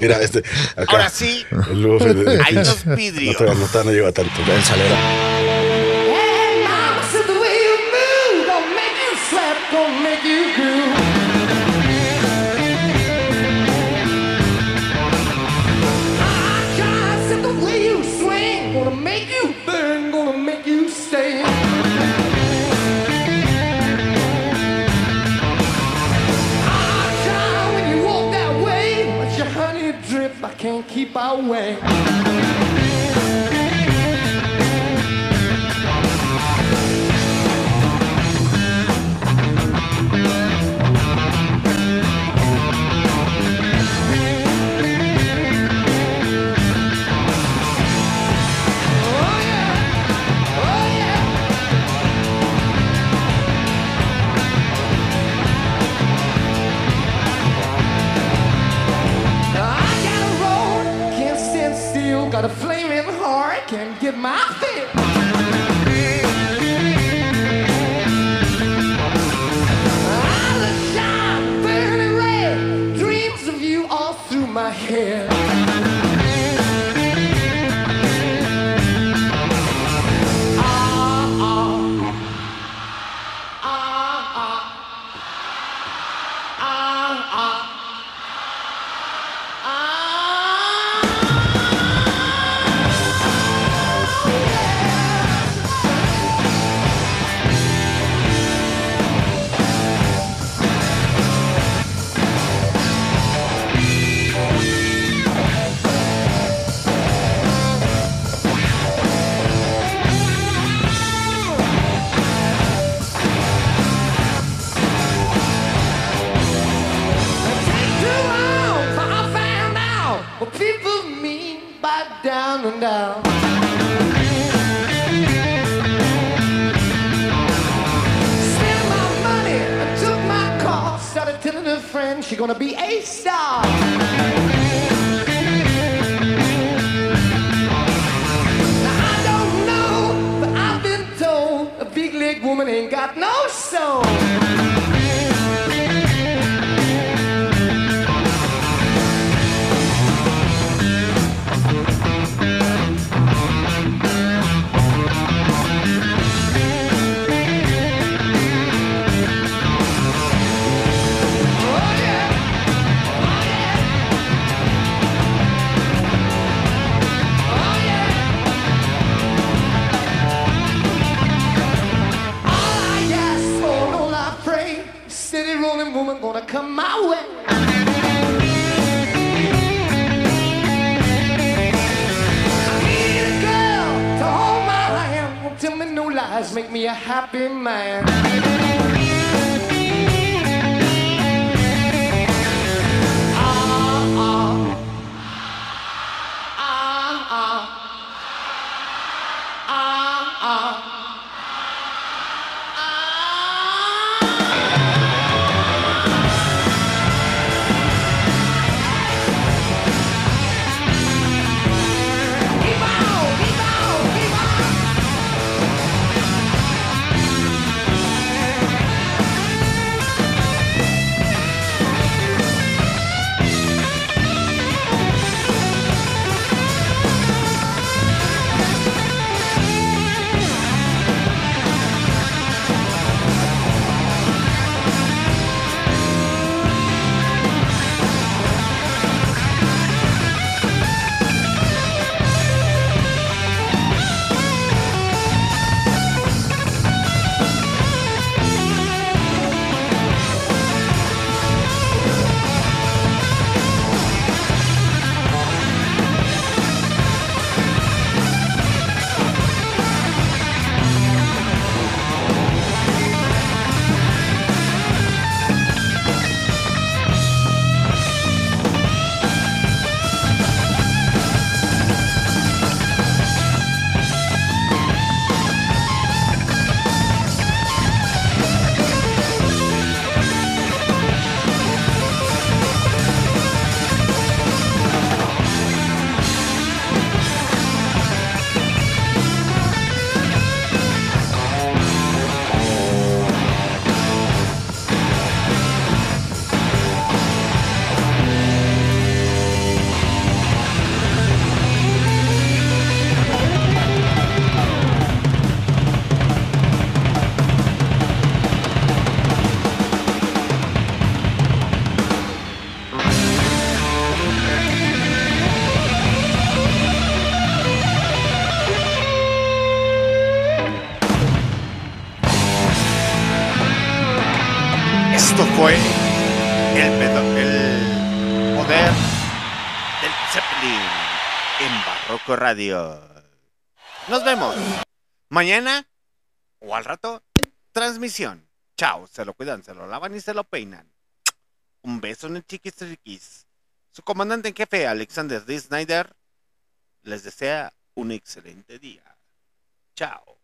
Mira, este. Ahora sí. El, el, el, hay unos vidrios. No, no, no, tanto. Radio. Nos vemos mañana o al rato. Transmisión. Chao. Se lo cuidan, se lo lavan y se lo peinan. Un beso en el chiquis triquis. Su comandante en jefe, Alexander D. Snyder, les desea un excelente día. Chao.